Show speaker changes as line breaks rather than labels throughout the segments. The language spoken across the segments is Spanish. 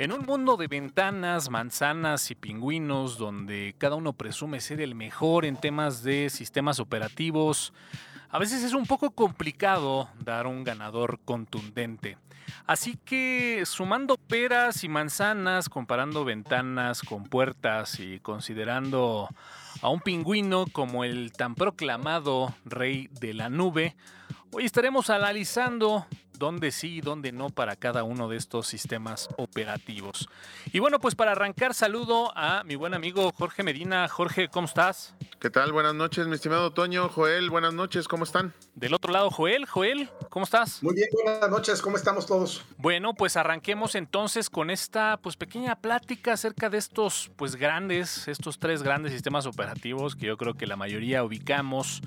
En un mundo de ventanas, manzanas y pingüinos, donde cada uno presume ser el mejor en temas de sistemas operativos, a veces es un poco complicado dar un ganador contundente. Así que sumando peras y manzanas, comparando ventanas con puertas y considerando a un pingüino como el tan proclamado rey de la nube, hoy estaremos analizando dónde sí y dónde no para cada uno de estos sistemas operativos. Y bueno, pues para arrancar, saludo a mi buen amigo Jorge Medina. Jorge, ¿cómo estás?
¿Qué tal? Buenas noches, mi estimado Toño. Joel, buenas noches, ¿cómo están?
Del otro lado, Joel. Joel, ¿cómo estás?
Muy bien, buenas noches, ¿cómo estamos todos?
Bueno, pues arranquemos entonces con esta pues pequeña plática acerca de estos pues grandes, estos tres grandes sistemas operativos que yo creo que la mayoría ubicamos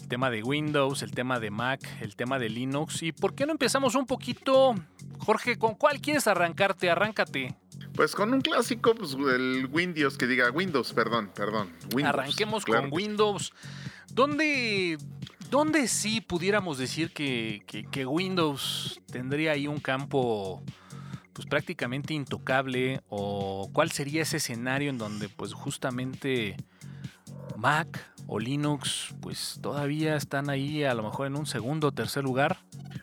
el tema de Windows, el tema de Mac, el tema de Linux. ¿Y por qué no empezamos un poquito, Jorge, con cuál quieres arrancarte? Arráncate.
Pues con un clásico, pues el Windows, que diga Windows, perdón, perdón.
Arranquemos con Windows. ¿Dónde, ¿Dónde sí pudiéramos decir que, que, Windows tendría ahí un campo pues prácticamente intocable? ¿O cuál sería ese escenario en donde pues justamente Mac o Linux, pues todavía están ahí a lo mejor en un segundo o tercer lugar?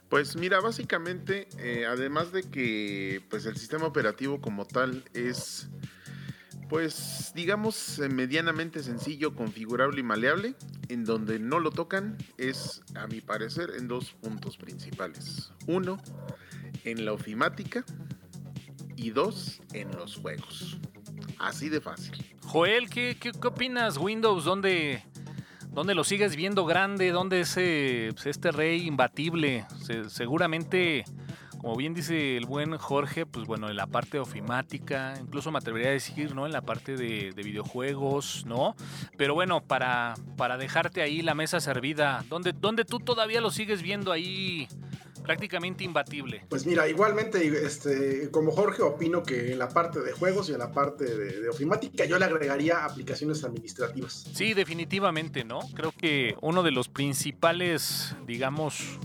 Pues mira, básicamente, eh, además de que pues el sistema operativo como tal es, pues digamos, eh, medianamente sencillo, configurable y maleable, en donde no lo tocan es, a mi parecer, en dos puntos principales. Uno, en la ofimática y dos, en los juegos. Así de fácil.
Joel, ¿qué, qué, opinas? Windows, ¿dónde, ¿dónde, lo sigues viendo grande? ¿Dónde es pues, este rey imbatible? seguramente, como bien dice el buen Jorge, pues bueno, en la parte ofimática, incluso me atrevería a decir, ¿no? En la parte de, videojuegos, ¿no? Pero bueno, para, para dejarte ahí la mesa servida, ¿dónde, ¿dónde tú todavía lo sigues viendo ahí? Prácticamente imbatible.
Pues mira, igualmente, este, como Jorge, opino que en la parte de juegos y en la parte de, ofimática yo le agregaría aplicaciones administrativas.
Sí, definitivamente, ¿no? Creo que uno de los principales, digamos,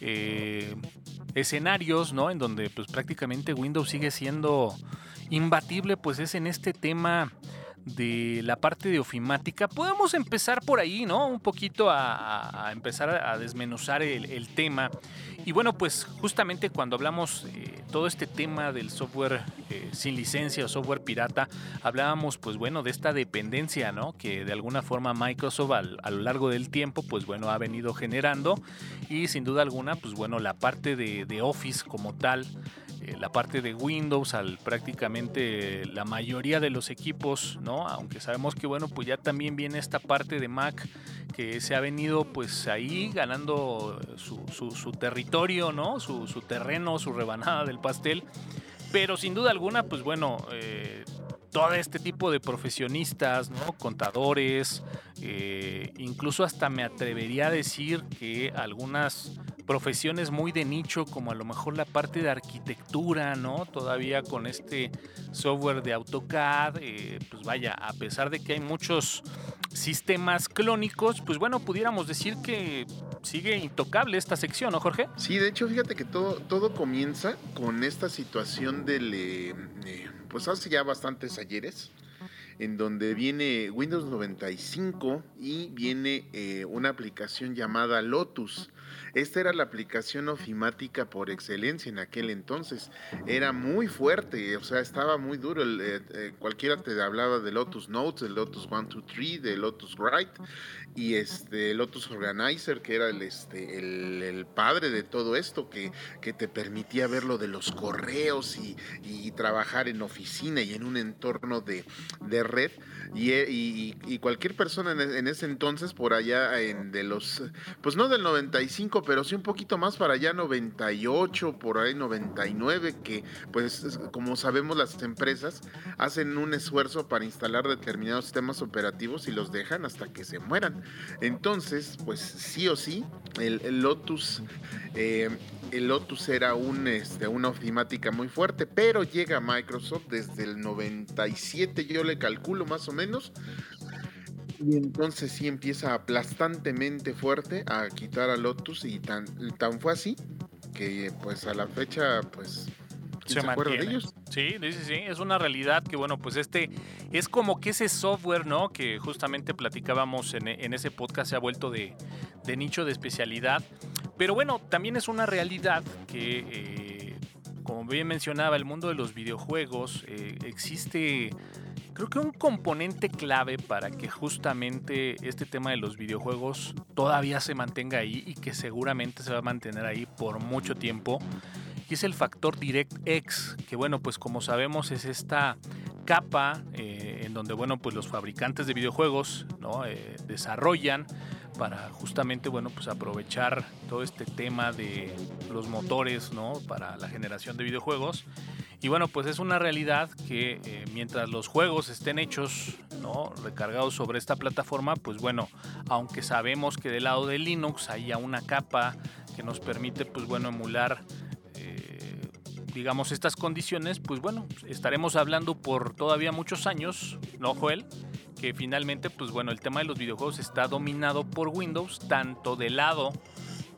eh, escenarios, ¿no? En donde pues prácticamente Windows sigue siendo imbatible, pues es en este tema de la parte de ofimática. Podemos empezar por ahí, ¿no? Un poquito a, empezar a desmenuzar el, tema. Y bueno, pues justamente cuando hablamos eh, todo este tema del software eh, sin licencia o software pirata, hablábamos pues bueno de esta dependencia, ¿no? Que de alguna forma Microsoft a lo largo del tiempo pues bueno ha venido generando y sin duda alguna pues bueno la parte de, de Office como tal la parte de Windows al prácticamente la mayoría de los equipos, ¿no? Aunque sabemos que bueno, pues ya también viene esta parte de Mac que se ha venido pues ahí ganando su, territorio, ¿no? Su, su, terreno, su rebanada del pastel. Pero sin duda alguna, pues bueno, eh, todo este tipo de profesionistas, ¿no? Contadores, eh, incluso hasta me atrevería a decir que algunas profesiones muy de nicho, como a lo mejor la parte de arquitectura, ¿no? Todavía con este software de AutoCAD, eh, pues vaya, a pesar de que hay muchos sistemas clónicos, pues bueno, pudiéramos decir que sigue intocable esta sección, ¿no, Jorge?
Sí, de hecho, fíjate que todo, todo comienza con esta situación del... Eh, pues hace ya bastantes ayeres, en donde viene Windows 95 y viene eh, una aplicación llamada Lotus. Esta era la aplicación ofimática por excelencia en aquel entonces. Era muy fuerte, o sea, estaba muy duro. Eh, eh, cualquiera te hablaba de Lotus Notes, de Lotus 123, de Lotus Write y este Lotus Organizer, que era el, este, el, padre de todo esto, que, que, te permitía ver lo de los correos y, trabajar en oficina y en un entorno de, red. Y, cualquier persona en, ese entonces, por allá en de los, pues no del 95, pero sí un poquito más para allá, 98, por ahí 99, que pues como sabemos las empresas hacen un esfuerzo para instalar determinados sistemas operativos y los dejan hasta que se mueran. Entonces, pues sí o sí, el, Lotus, eh, el Lotus era un, este, una ofimática muy fuerte, pero llega Microsoft desde el 97, yo le calculo más o menos, y entonces sí empieza aplastantemente fuerte a quitar a Lotus y tan, tan fue así que pues a la fecha pues
se, mantiene. de ellos? Sí, sí, sí, es una realidad que, bueno, pues este es como que ese software, ¿no? Que justamente platicábamos en, ese podcast se ha vuelto de, nicho de especialidad. Pero bueno, también es una realidad que, eh, como bien mencionaba, el mundo de los videojuegos eh, existe creo que un componente clave para que justamente este tema de los videojuegos todavía se mantenga ahí y que seguramente se va a mantener ahí por mucho tiempo y es el factor DirectX, que bueno, pues como sabemos es esta capa eh, en donde bueno, pues los fabricantes de videojuegos ¿no? Desarrollan para justamente bueno, pues aprovechar todo este tema de los motores ¿no? para la generación de videojuegos. Y bueno, pues es una realidad que eh, mientras los juegos estén hechos, ¿no? recargados sobre esta plataforma, pues bueno, aunque sabemos que del lado de Linux hay una capa que nos permite pues bueno emular digamos, estas condiciones, pues bueno, estaremos hablando por todavía muchos años, ¿no, Joel? Que finalmente, pues bueno, el tema de los videojuegos está dominado por Windows, tanto del lado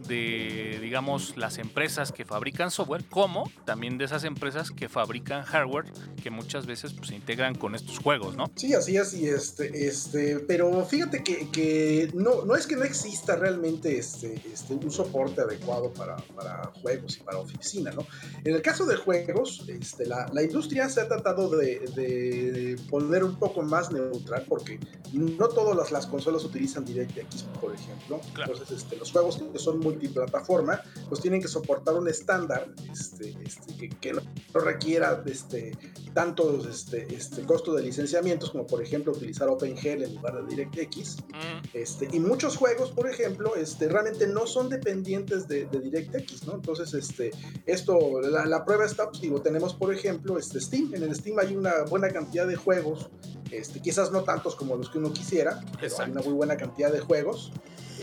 de, digamos, las empresas que fabrican software, como también de esas empresas que fabrican hardware, que muchas veces pues, se integran con estos juegos, ¿no?
Sí, así es, y este, este, pero fíjate que, que no, no es que no exista realmente este, este, un soporte adecuado para, para juegos y para oficina, ¿no? En el caso de juegos, este, la, la industria se ha tratado de, de, poner un poco más neutral, porque no todas las, las consolas utilizan DirectX, por ejemplo. Entonces, este, los juegos que son muy multiplataforma, pues tienen que soportar un estándar este, este, que, no, requiera este, tantos este, este, costo de licenciamientos como por ejemplo utilizar OpenGL en lugar de DirectX. Mm. Este, y muchos juegos, por ejemplo, este, realmente no son dependientes de, DirectX, ¿no? Entonces, este, esto, la, prueba está, pues, digo, tenemos por ejemplo este Steam. En el Steam hay una buena cantidad de juegos, este, quizás no tantos como los que uno quisiera, pero hay una muy buena cantidad de juegos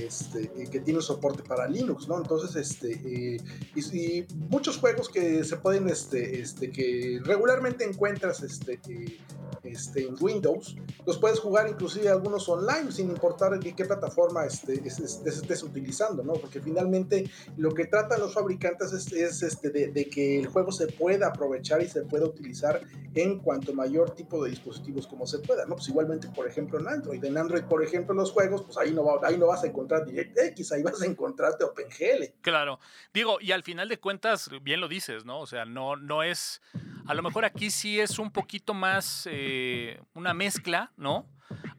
este, que tiene soporte para Linux, ¿no? Entonces, este, eh, y, muchos juegos que se pueden, este, este, que regularmente encuentras, este, eh, este, en Windows, los puedes jugar inclusive algunos online sin importar qué, qué plataforma este, estés utilizando, ¿no? Porque finalmente lo que tratan los fabricantes es, este, de, que el juego se pueda aprovechar y se pueda utilizar en cuanto mayor tipo de dispositivos como se pueda, ¿no? Pues igualmente, por ejemplo, en Android. En Android, por ejemplo, los juegos, pues ahí no, ahí no vas a encontrar DirectX, ahí vas a encontrarte OpenGL.
Claro. Digo, y al final de cuentas, bien lo dices, ¿no? O sea, no, no es... A lo mejor aquí sí es un poquito más... Eh, una mezcla, ¿no?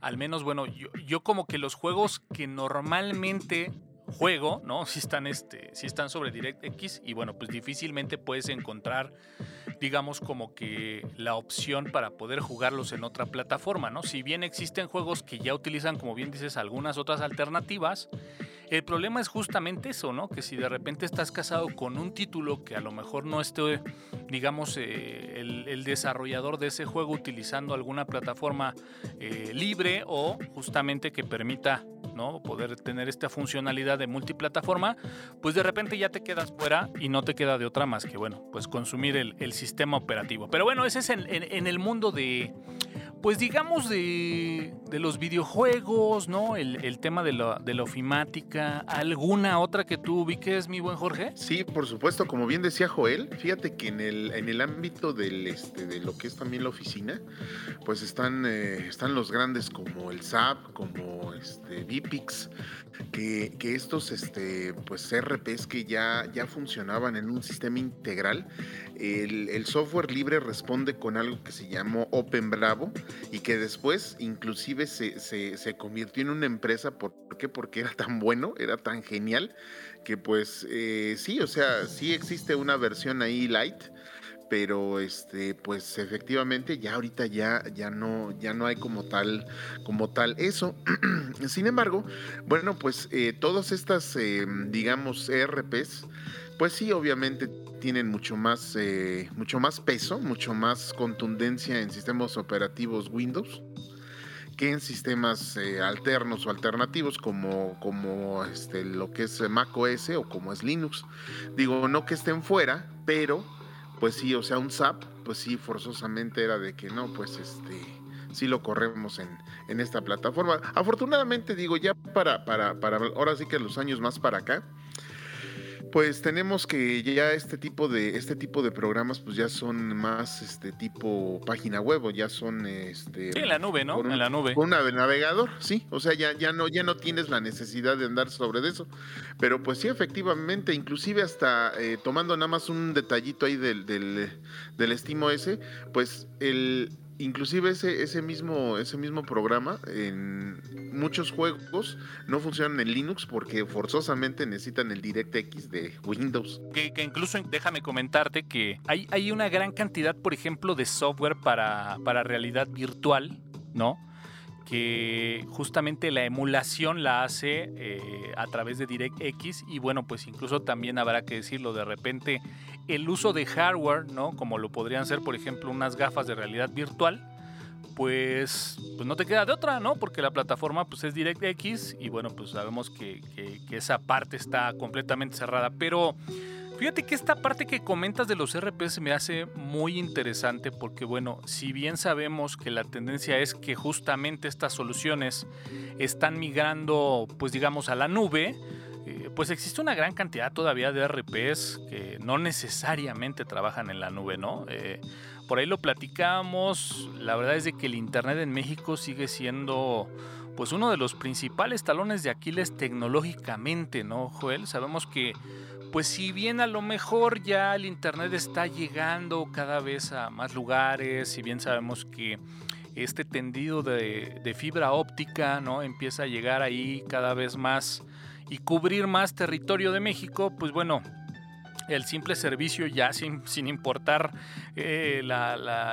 Al menos, bueno, yo, yo, como que los juegos que normalmente juego, ¿no? Si están, este, si están sobre DirectX y bueno, pues difícilmente puedes encontrar, digamos, como que la opción para poder jugarlos en otra plataforma, ¿no? Si bien existen juegos que ya utilizan, como bien dices, algunas otras alternativas, el problema es justamente eso, ¿no? Que si de repente estás casado con un título que a lo mejor no esté, digamos, eh, el, desarrollador de ese juego utilizando alguna plataforma eh, libre o justamente que permita, ¿no? Poder tener esta funcionalidad de multiplataforma, pues de repente ya te quedas fuera y no te queda de otra más que, bueno, pues consumir el, sistema operativo. Pero bueno, ese es en el mundo de pues digamos de, los videojuegos, ¿no? El, tema de la, de la, ofimática, ¿alguna otra que tú ubiques, mi buen Jorge?
Sí, por supuesto, como bien decía Joel, fíjate que en el, ámbito este, de lo que es también la oficina, pues están, eh, los grandes como el SAP, como este, Vipix, que, estos este, pues RPs que ya funcionaban en un sistema integral, el, software libre responde con algo que se llamó Open Bravo, y que después inclusive se, se, convirtió en una empresa. ¿Por qué? Porque era tan bueno, era tan genial, que pues eh, sí, o sea, sí existe una versión ahí light, pero este pues efectivamente ya ahorita ya ya no ya no hay como tal como tal eso sin embargo bueno pues eh, todas estas eh, digamos ERPs pues sí obviamente tienen mucho más, eh, mucho más peso, mucho más contundencia en sistemas operativos Windows que en sistemas eh, alternos o alternativos como, como este, lo que es Mac OS o como es Linux. Digo, no que estén fuera, pero pues sí, o sea, un SAP, pues sí, forzosamente era de que no, pues este, sí lo corremos en, en esta plataforma. Afortunadamente, digo, ya para, para, para, ahora sí que los años más para acá, Pues tenemos que ya este tipo de este tipo de programas pues ya son más este tipo página web o ya son este
Sí, en la nube, ¿no?
un-
en la nube.
con un navegador, sí, o sea, ya ya no ya no tienes la necesidad de andar sobre eso. Pero pues sí efectivamente, inclusive hasta eh, tomando nada más un detallito ahí del del del estimo ese, pues el inclusive ese ese mismo ese mismo programa en muchos juegos no funcionan en Linux porque forzosamente necesitan el DirectX de Windows.
Que, incluso déjame comentarte que hay, hay una gran cantidad, por ejemplo, de software para, para realidad virtual, ¿no? Que justamente la emulación la hace eh, a través de DirectX y bueno, pues incluso también habrá que decirlo, de repente el uso de hardware, ¿no? Como lo podrían ser, por ejemplo, unas gafas de realidad virtual, pues, pues no te queda de otra, ¿no? Porque la plataforma pues es DirectX y bueno, pues sabemos que, que- que esa parte está completamente cerrada. Pero fíjate que esta parte que comentas de los RPs me hace muy interesante porque bueno, si bien sabemos que la tendencia es que justamente estas soluciones están migrando pues digamos a la nube, eh, pues existe una gran cantidad todavía de RPs que no necesariamente trabajan en la nube, ¿no? Eh, por ahí lo platicamos, la verdad es de que el Internet en México sigue siendo pues uno de los principales talones de Aquiles tecnológicamente, ¿no, Joel? Sabemos que pues si bien a lo mejor ya el Internet está llegando cada vez a más lugares, si bien sabemos que este tendido de, de fibra óptica, ¿no? Empieza a llegar ahí cada vez más y cubrir más territorio de México, pues bueno, el simple servicio ya sin, sin importar eh,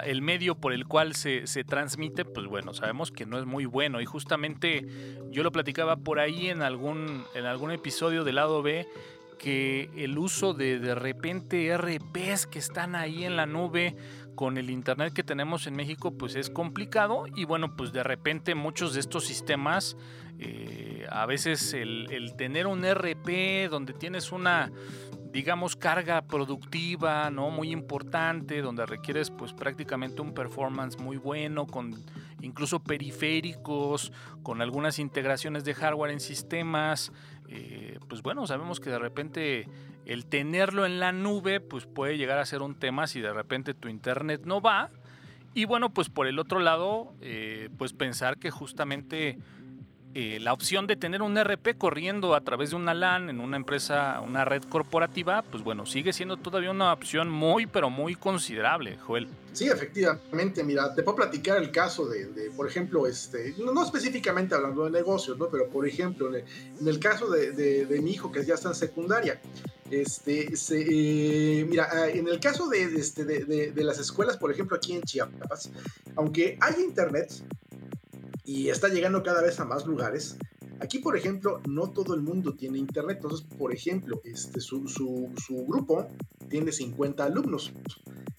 el medio por el cual se, se transmite, pues bueno, sabemos que no es muy bueno. Y justamente yo lo platicaba por ahí en algún, en algún episodio del lado B, que el uso de de repente RPs que están ahí en la nube con el internet que tenemos en México, pues es complicado. Y bueno, pues de repente muchos de estos sistemas, eh, a veces el, tener un RP donde tienes una digamos, carga productiva, ¿no? Muy importante, donde requieres pues prácticamente un performance muy bueno, con incluso periféricos, con algunas integraciones de hardware en sistemas. eh, pues bueno, sabemos que de repente el tenerlo en la nube pues puede llegar a ser un tema si de repente tu internet no va. Y bueno, pues por el otro lado, eh, pues pensar que justamente eh, la opción de tener un RP corriendo a través de una LAN en una empresa, una red corporativa, pues bueno, sigue siendo todavía una opción muy, pero muy considerable, Joel.
Sí, efectivamente, mira, te puedo platicar el caso de, por ejemplo, este, no, no específicamente hablando de negocios, ¿no? Pero por ejemplo, en el, caso de, mi hijo que ya está en secundaria, este, eh, mira, en el caso de, este, de, las escuelas, por ejemplo, aquí en Chiapas, aunque hay internet y está llegando cada vez a más lugares, Aquí, por ejemplo, no todo el mundo tiene internet. Entonces, por ejemplo, este, su, su, su, grupo tiene 50 alumnos,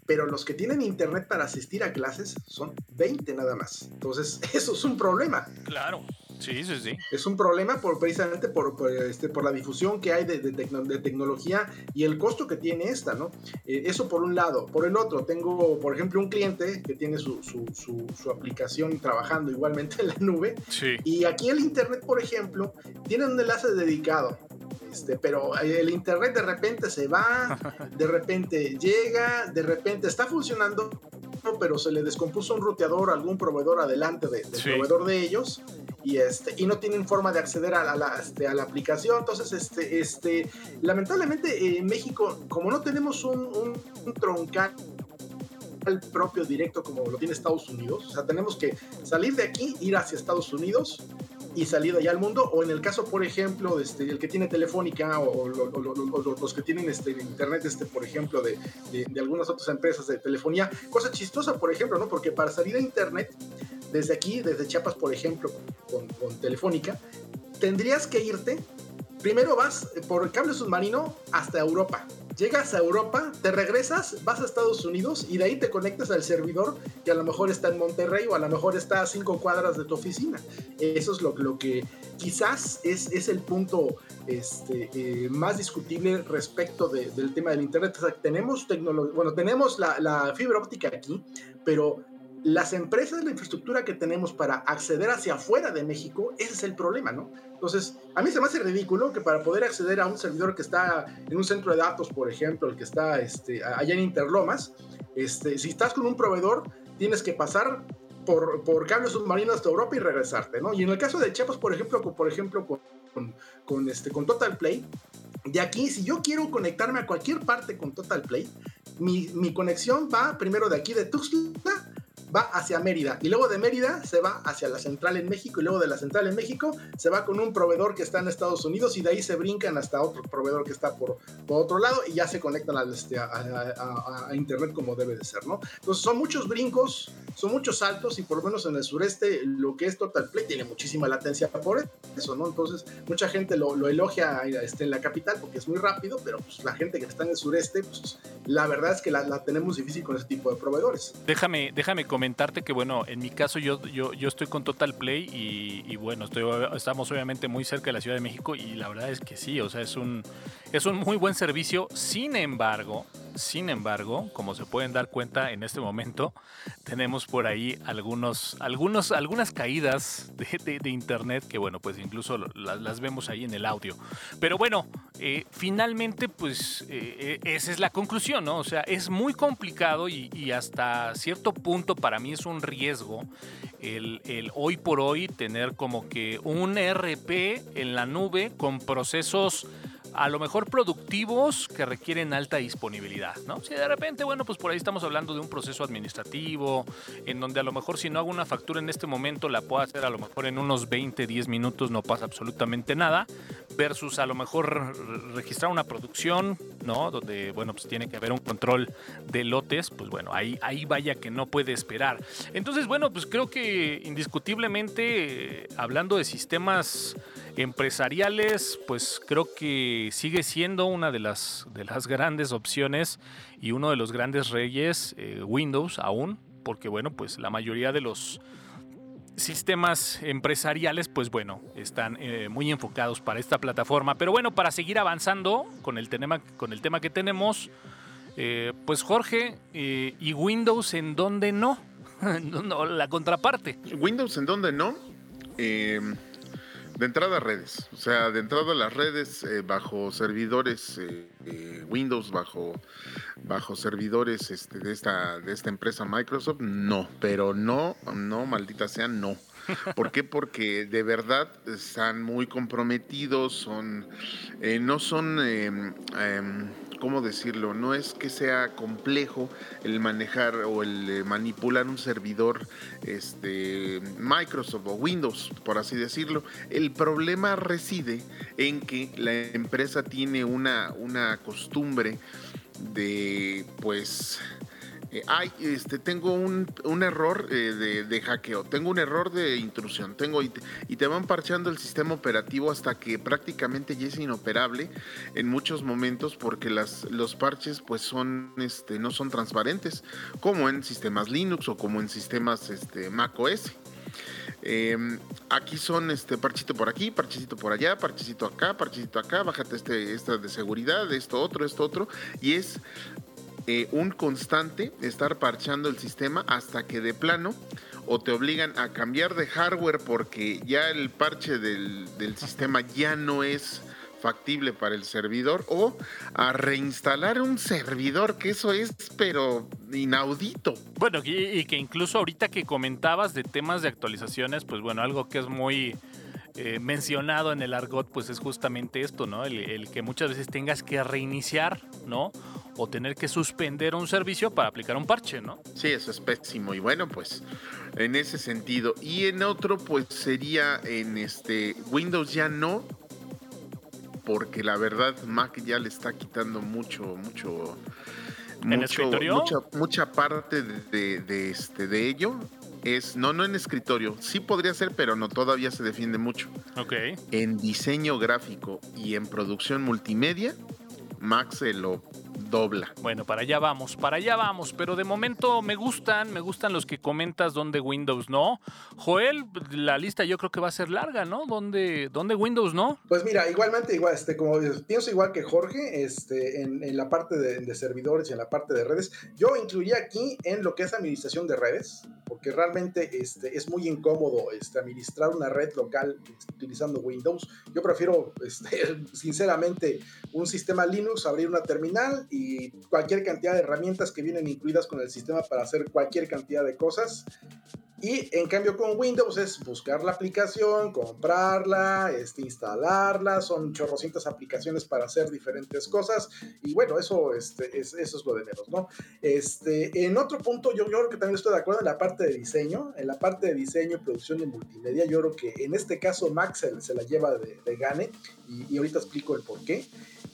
pero los que tienen internet para asistir a clases son 20 nada más. Entonces, eso es un problema.
Claro. Sí, sí, sí.
Es un problema por, precisamente por, por, este, por la difusión que hay de, de, tecno, de, tecnología y el costo que tiene esta, ¿no? Eh, eso por un lado. Por el otro, tengo, por ejemplo, un cliente que tiene su, su, su, su aplicación trabajando igualmente en la nube.
Sí.
Y aquí el Internet, por ejemplo, tiene un enlace dedicado. Este, pero el internet de repente se va, de repente llega, de repente está funcionando, pero se le descompuso un ruteador a algún proveedor adelante de, del sí. proveedor de ellos y este y no tienen forma de acceder a la, a la, este, a la aplicación entonces este este lamentablemente en México como no tenemos un, un, un troncal propio directo como lo tiene Estados Unidos o sea tenemos que salir de aquí ir hacia Estados Unidos y salir allá al mundo, o en el caso, por ejemplo, este, el que tiene Telefónica o, o, o, o los que tienen este, Internet, este, por ejemplo, de, de, de, algunas otras empresas de telefonía. Cosa chistosa, por ejemplo, ¿no? Porque para salir a Internet, desde aquí, desde Chiapas, por ejemplo, con, con Telefónica, tendrías que irte, primero vas por cable submarino hasta Europa. Llegas a Europa, te regresas, vas a Estados Unidos y de ahí te conectas al servidor que a lo mejor está en Monterrey o a lo mejor está a cinco cuadras de tu oficina. Eso es lo, lo que quizás es, es el punto este, eh, más discutible respecto de, del tema del Internet. O sea, tenemos bueno, tenemos la, la, fibra óptica aquí, pero las empresas, la infraestructura que tenemos para acceder hacia afuera de México, ese es el problema, ¿no? Entonces, a mí se me hace ridículo que para poder acceder a un servidor que está en un centro de datos, por ejemplo, el que está este, allá en Interlomas, este, si estás con un proveedor, tienes que pasar por, por cables submarinos hasta Europa y regresarte, ¿no? Y en el caso de Chiapas, por ejemplo, con, por ejemplo, con, con, este, con Total Play, de aquí, si yo quiero conectarme a cualquier parte con Total Play, mi, mi conexión va primero de aquí de Tuxtla va hacia Mérida y luego de Mérida se va hacia la central en México y luego de la central en México se va con un proveedor que está en Estados Unidos y de ahí se brincan hasta otro proveedor que está por, por otro lado y ya se conectan este, a, internet como debe de ser, ¿no? Entonces son muchos brincos, son muchos saltos y por lo menos en el sureste lo que es Total Play tiene muchísima latencia por eso, ¿no? Entonces mucha gente lo, lo elogia este, en la capital porque es muy rápido, pero pues, la gente que está en el sureste, pues la verdad es que la, tenemos difícil con ese tipo de proveedores.
Déjame, déjame comentarte que, bueno, en mi caso yo, yo, yo estoy con Total Play y, bueno, estamos obviamente muy cerca de la Ciudad de México y la verdad es que sí, o sea, es un, es un muy buen servicio. Sin embargo, sin embargo, como se pueden dar cuenta en este momento, tenemos por ahí algunos, algunos, algunas caídas de, internet que, bueno, pues incluso las, vemos ahí en el audio. Pero bueno, eh, finalmente, pues eh, eh, esa es la conclusión, ¿no? O sea, es muy complicado y, y hasta cierto punto para mí es un riesgo el, el, hoy por hoy tener como que un RP en la nube con procesos a lo mejor productivos que requieren alta disponibilidad, ¿no? Si de repente, bueno, pues por ahí estamos hablando de un proceso administrativo, en donde a lo mejor si no hago una factura en este momento, la puedo hacer a lo mejor en unos 20, 10 minutos, no pasa absolutamente nada, versus a lo mejor registrar una producción, ¿no? Donde, bueno, pues tiene que haber un control de lotes, pues bueno, ahí, ahí vaya que no puede esperar. Entonces, bueno, pues creo que indiscutiblemente, hablando de sistemas empresariales, pues creo que sigue siendo una de las, de las grandes opciones y uno de los grandes reyes, eh, Windows aún, porque bueno, pues la mayoría de los sistemas empresariales, pues bueno, están eh, muy enfocados para esta plataforma. Pero bueno, para seguir avanzando con el tema, con el tema que tenemos, eh, pues Jorge, ¿y Windows en dónde no? no? La contraparte.
Windows en dónde no. De entrada redes, o sea, de entrada las redes eh, bajo servidores eh, eh, Windows, bajo, bajo servidores este, de, esta, de esta empresa Microsoft, no, pero no, no, maldita sea, no. ¿Por qué? Porque de verdad están muy comprometidos, son, no son em, em, ¿cómo decirlo? No es que sea complejo el manejar o el eh, manipular un servidor este, Microsoft o Windows, por así decirlo. El problema reside en que la empresa tiene una, una costumbre de, pues, eh, ay, este, tengo un, error eh, de, hackeo, tengo un error de intrusión, tengo y te, van parcheando el sistema operativo hasta que prácticamente ya es inoperable en muchos momentos porque las, los parches pues son, este, no son transparentes, como en sistemas Linux o como en sistemas este, Mac OS. Em, aquí son este parchito por aquí, parchecito por allá, parchecito acá, parchecito acá, bájate este, esta de seguridad, esto otro, esto otro, y es eh, un constante estar parchando el sistema hasta que de plano o te obligan a cambiar de hardware porque ya el parche del, sistema ya no es factible para el servidor o a reinstalar un servidor, que eso es pero inaudito.
Bueno, y, que incluso ahorita que comentabas de temas de actualizaciones, pues bueno, algo que es muy eh, mencionado en el argot, pues es justamente esto, ¿no? El, el, que muchas veces tengas que reiniciar, ¿no? o tener que suspender un servicio para aplicar un parche, ¿no?
Sí, eso es pésimo. Y bueno, pues en ese sentido. Y en otro, pues sería en este Windows ya no, porque la verdad Mac ya le está quitando mucho, mucho,
¿En escritorio?
mucha, mucha parte de, de, este, de ello. Es, no, no en escritorio, sí podría ser, pero no, todavía se defiende mucho.
Ok.
En diseño gráfico y en producción multimedia, Mac se lo dobla.
Bueno, para allá vamos, para allá vamos, pero de momento me gustan, me gustan los que comentas donde Windows no. Joel, la lista yo creo que va a ser larga, ¿no? ¿Dónde, dónde Windows no?
Pues mira, igualmente, igual, este, como pienso igual que Jorge, este, en, la parte de, servidores y en la parte de redes, yo incluiría aquí en lo que es administración de redes, porque realmente este, es muy incómodo este, administrar una red local utilizando Windows. Yo prefiero, este, sinceramente, un sistema Linux, abrir una terminal y cualquier cantidad de herramientas que vienen incluidas con el sistema para hacer cualquier cantidad de cosas. Y en cambio con Windows es buscar la aplicación, comprarla, este, instalarla, son chorrocientas aplicaciones para hacer diferentes cosas y bueno, eso, este, es, eso es lo de menos, ¿no? Este, en otro punto, yo, yo creo que también estoy de acuerdo en la parte de diseño, en la parte de diseño producción de multimedia, yo creo que en este caso Max se, la lleva de, gane y, y ahorita explico el por qué.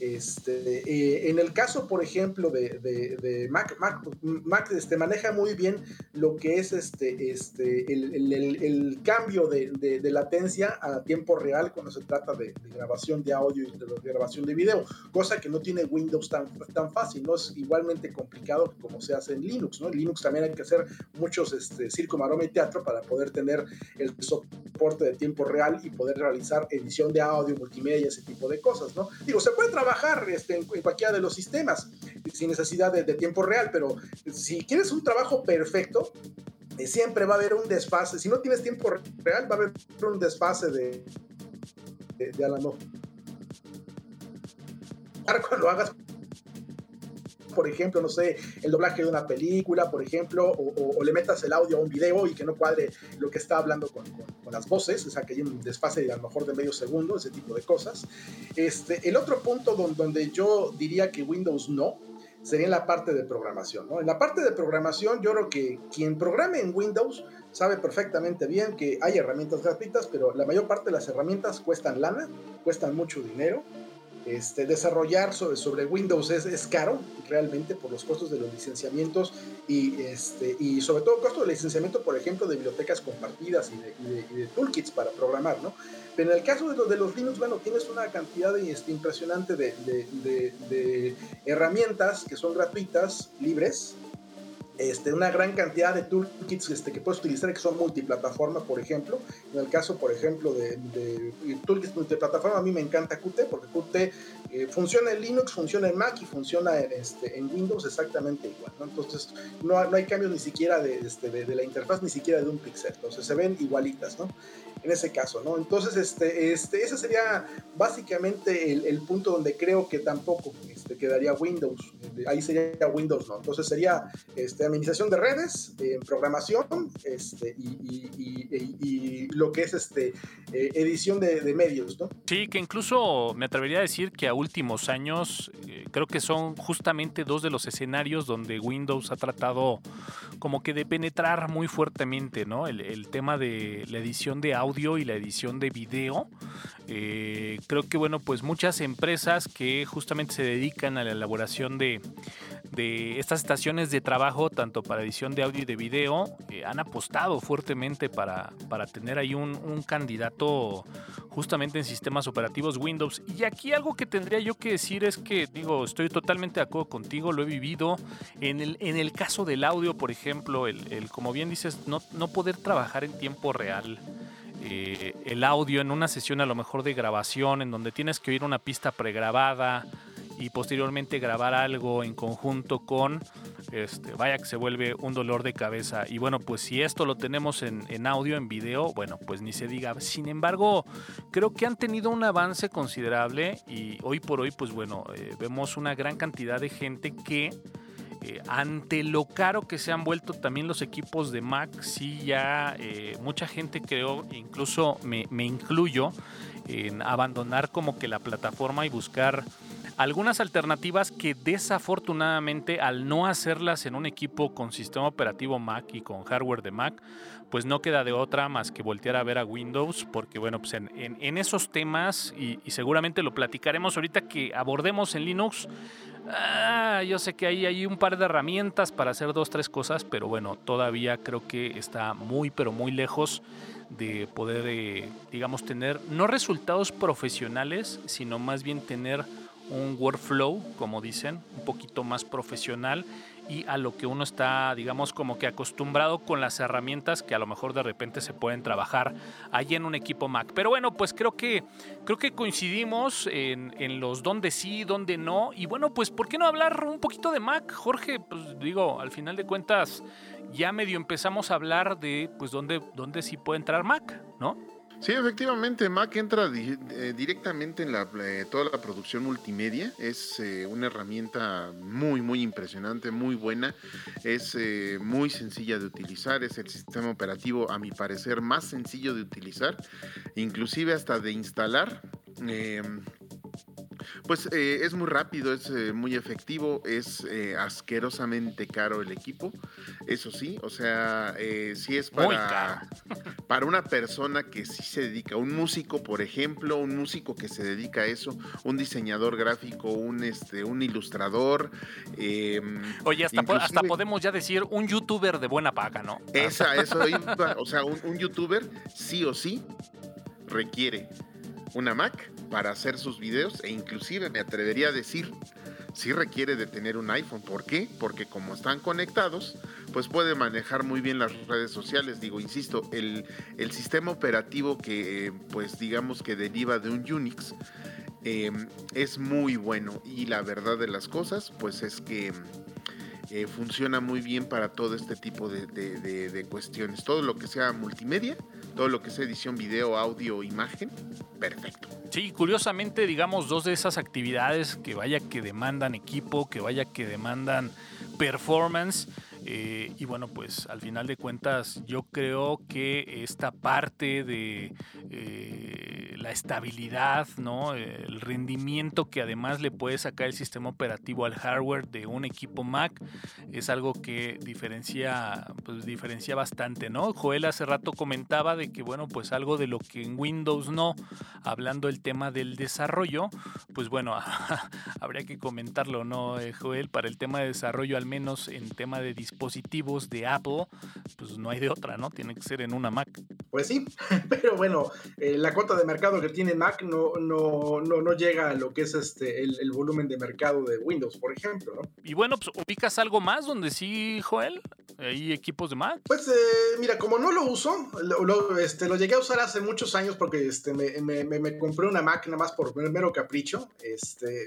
Este, eh, en el caso, por ejemplo, de, Mac, Mac, este, maneja muy bien lo que es este, este, el, cambio de, latencia a tiempo real cuando se trata de, grabación de audio y de grabación de video, cosa que no tiene Windows tan, tan fácil, no es igualmente complicado como se hace en Linux. ¿no? En Linux también hay que hacer muchos este, circo, maroma y teatro para poder tener el soporte de tiempo real y poder realizar edición de audio, multimedia, ese tipo de cosas. ¿no? Digo, se puede trabajar trabajar este, en, cualquiera de los sistemas sin necesidad de, tiempo real, pero si quieres un trabajo perfecto, eh, siempre va a haber un desfase. Si no tienes tiempo real, va a haber un desfase de, de, de a mejor cuando hagas por ejemplo, no sé, el doblaje de una película, por ejemplo, o, le metas el audio a un video y que no cuadre lo que está hablando con, las voces, o sea, que hay un desfase de a lo mejor de medio segundo, ese tipo de cosas. Este, el otro punto donde, yo diría que Windows no, sería en la parte de programación. ¿no? En la parte de programación, yo creo que quien programe en Windows sabe perfectamente bien que hay herramientas gratuitas, pero la mayor parte de las herramientas cuestan lana, cuestan mucho dinero este, desarrollar sobre, sobre Windows es, es, caro realmente por los costos de los licenciamientos y, este, y sobre todo el costo de licenciamiento, por ejemplo, de bibliotecas compartidas y de, toolkits para programar, ¿no? Pero en el caso de los, de los Linux, bueno, tienes una cantidad este, impresionante de, de herramientas que son gratuitas, libres, este, una gran cantidad de toolkits este, que puedes utilizar que son multiplataforma, por ejemplo. En el caso, por ejemplo, de, toolkits multiplataforma, a mí me encanta Qt porque Qt eh, funciona en Linux, funciona en Mac y funciona en, este, en Windows exactamente igual. Entonces, no, no, hay cambios ni siquiera de, este, de, la interfaz, ni siquiera de un pixel. Entonces, se ven igualitas, ¿no? En ese caso, ¿no? Entonces, este, este, ese sería básicamente el, el punto donde creo que tampoco este, quedaría Windows. Ahí sería Windows, ¿no? Entonces, sería este, administración de redes, eh, programación este, y, lo que es este, eh, edición de, medios. ¿no?
Sí, que incluso me atrevería a decir que a últimos años eh, creo que son justamente dos de los escenarios donde Windows ha tratado como que de penetrar muy fuertemente, ¿no? El, el tema de la edición de audio y la edición de video. creo que, bueno, pues muchas empresas que justamente se dedican a la elaboración de, de estas estaciones de trabajo, tanto para edición de audio y de video, eh, han apostado fuertemente para, para tener ahí un, candidato justamente en sistemas operativos Windows. Y aquí algo que tendría yo que decir es que, digo, estoy totalmente de acuerdo contigo, lo he vivido. En el, en el caso del audio, por ejemplo, el, como bien dices, no, no poder trabajar en tiempo real. Eh, el audio en una sesión a lo mejor de grabación en donde tienes que oír una pista pregrabada y posteriormente grabar algo en conjunto con, este, vaya que se vuelve un dolor de cabeza. Y bueno, pues si esto lo tenemos en, audio, en video, bueno, pues ni se diga. Sin embargo, creo que han tenido un avance considerable y hoy por hoy, pues bueno, eh, vemos una gran cantidad de gente que... Eh, ante lo caro que se han vuelto también los equipos de Mac, sí ya eh, mucha gente creo, incluso me, me, incluyo, en abandonar como que la plataforma y buscar algunas alternativas que desafortunadamente al no hacerlas en un equipo con sistema operativo Mac y con hardware de Mac, pues no queda de otra más que voltear a ver a Windows, porque bueno, pues en, esos temas, y, seguramente lo platicaremos ahorita que abordemos en Linux, ah, yo sé que ahí hay un par de herramientas para hacer dos, tres cosas, pero bueno, todavía creo que está muy, pero muy lejos de poder, eh, digamos, tener no resultados profesionales, sino más bien tener un workflow, como dicen, un poquito más profesional y a lo que uno está, digamos, como que acostumbrado con las herramientas que a lo mejor de repente se pueden trabajar allí en un equipo Mac. Pero bueno, pues creo que, creo que coincidimos en, en los dónde sí, dónde no. Y bueno, pues ¿por qué no hablar un poquito de Mac, Jorge? Pues digo, al final de cuentas ya medio empezamos a hablar de pues dónde, dónde sí puede entrar Mac, ¿no?
Sí, efectivamente, Mac entra eh, directamente en la, eh, toda la producción multimedia. Es eh, una herramienta muy, muy impresionante, muy buena. Es muy sencilla de utilizar. Es el sistema operativo, a mi parecer, más sencillo de utilizar, inclusive hasta de instalar. Pues eh, es muy rápido, es eh, muy efectivo, es eh, asquerosamente caro el equipo, eso sí, o sea, sí es para, para una persona que sí se dedica, un músico, por ejemplo, un músico que se dedica a eso, un diseñador gráfico, un, este, un ilustrador.
Oye, hasta, hasta, podemos ya decir un youtuber de buena paga, ¿no?
Esa, eso o sea, un youtuber sí o sí requiere una Mac para hacer sus videos e inclusive me atrevería a decir si requiere de tener un iPhone. ¿Por qué? Porque como están conectados, pues puede manejar muy bien las redes sociales. Digo, insisto, el, sistema operativo que pues digamos que deriva de un Unix em, es muy bueno y la verdad de las cosas pues es que eh, funciona muy bien para todo este tipo de, de cuestiones. Todo lo que sea multimedia todo lo que es edición video, audio, imagen, perfecto.
Sí, curiosamente, digamos, dos de esas actividades que vaya que demandan equipo, que vaya que demandan performance, eh, y bueno, pues al final de cuentas yo creo que esta parte de eh, la estabilidad, ¿no? el rendimiento que además le puede sacar el sistema operativo al hardware de un equipo Mac es algo que diferencia, pues, diferencia bastante. ¿no? Joel hace rato comentaba de que bueno, pues algo de lo que en Windows no, hablando el tema del desarrollo, pues bueno, habría que comentarlo, ¿no, eh, Joel? Para el tema de desarrollo, al menos en tema de dispositivos de Apple, pues no hay de otra, ¿no? Tiene que ser en una Mac.
Pues sí, pero bueno, eh, la cuota de mercado que tiene Mac no, no, no, no llega a lo que es este el, volumen de mercado de Windows, por ejemplo.
Y bueno, pues ubicas algo más donde sí, Joel, hay equipos de Mac.
Pues eh, mira, como no lo uso, lo, este, lo llegué a usar hace muchos años porque este, me, me, me, compré una Mac nada más por mero capricho. Este,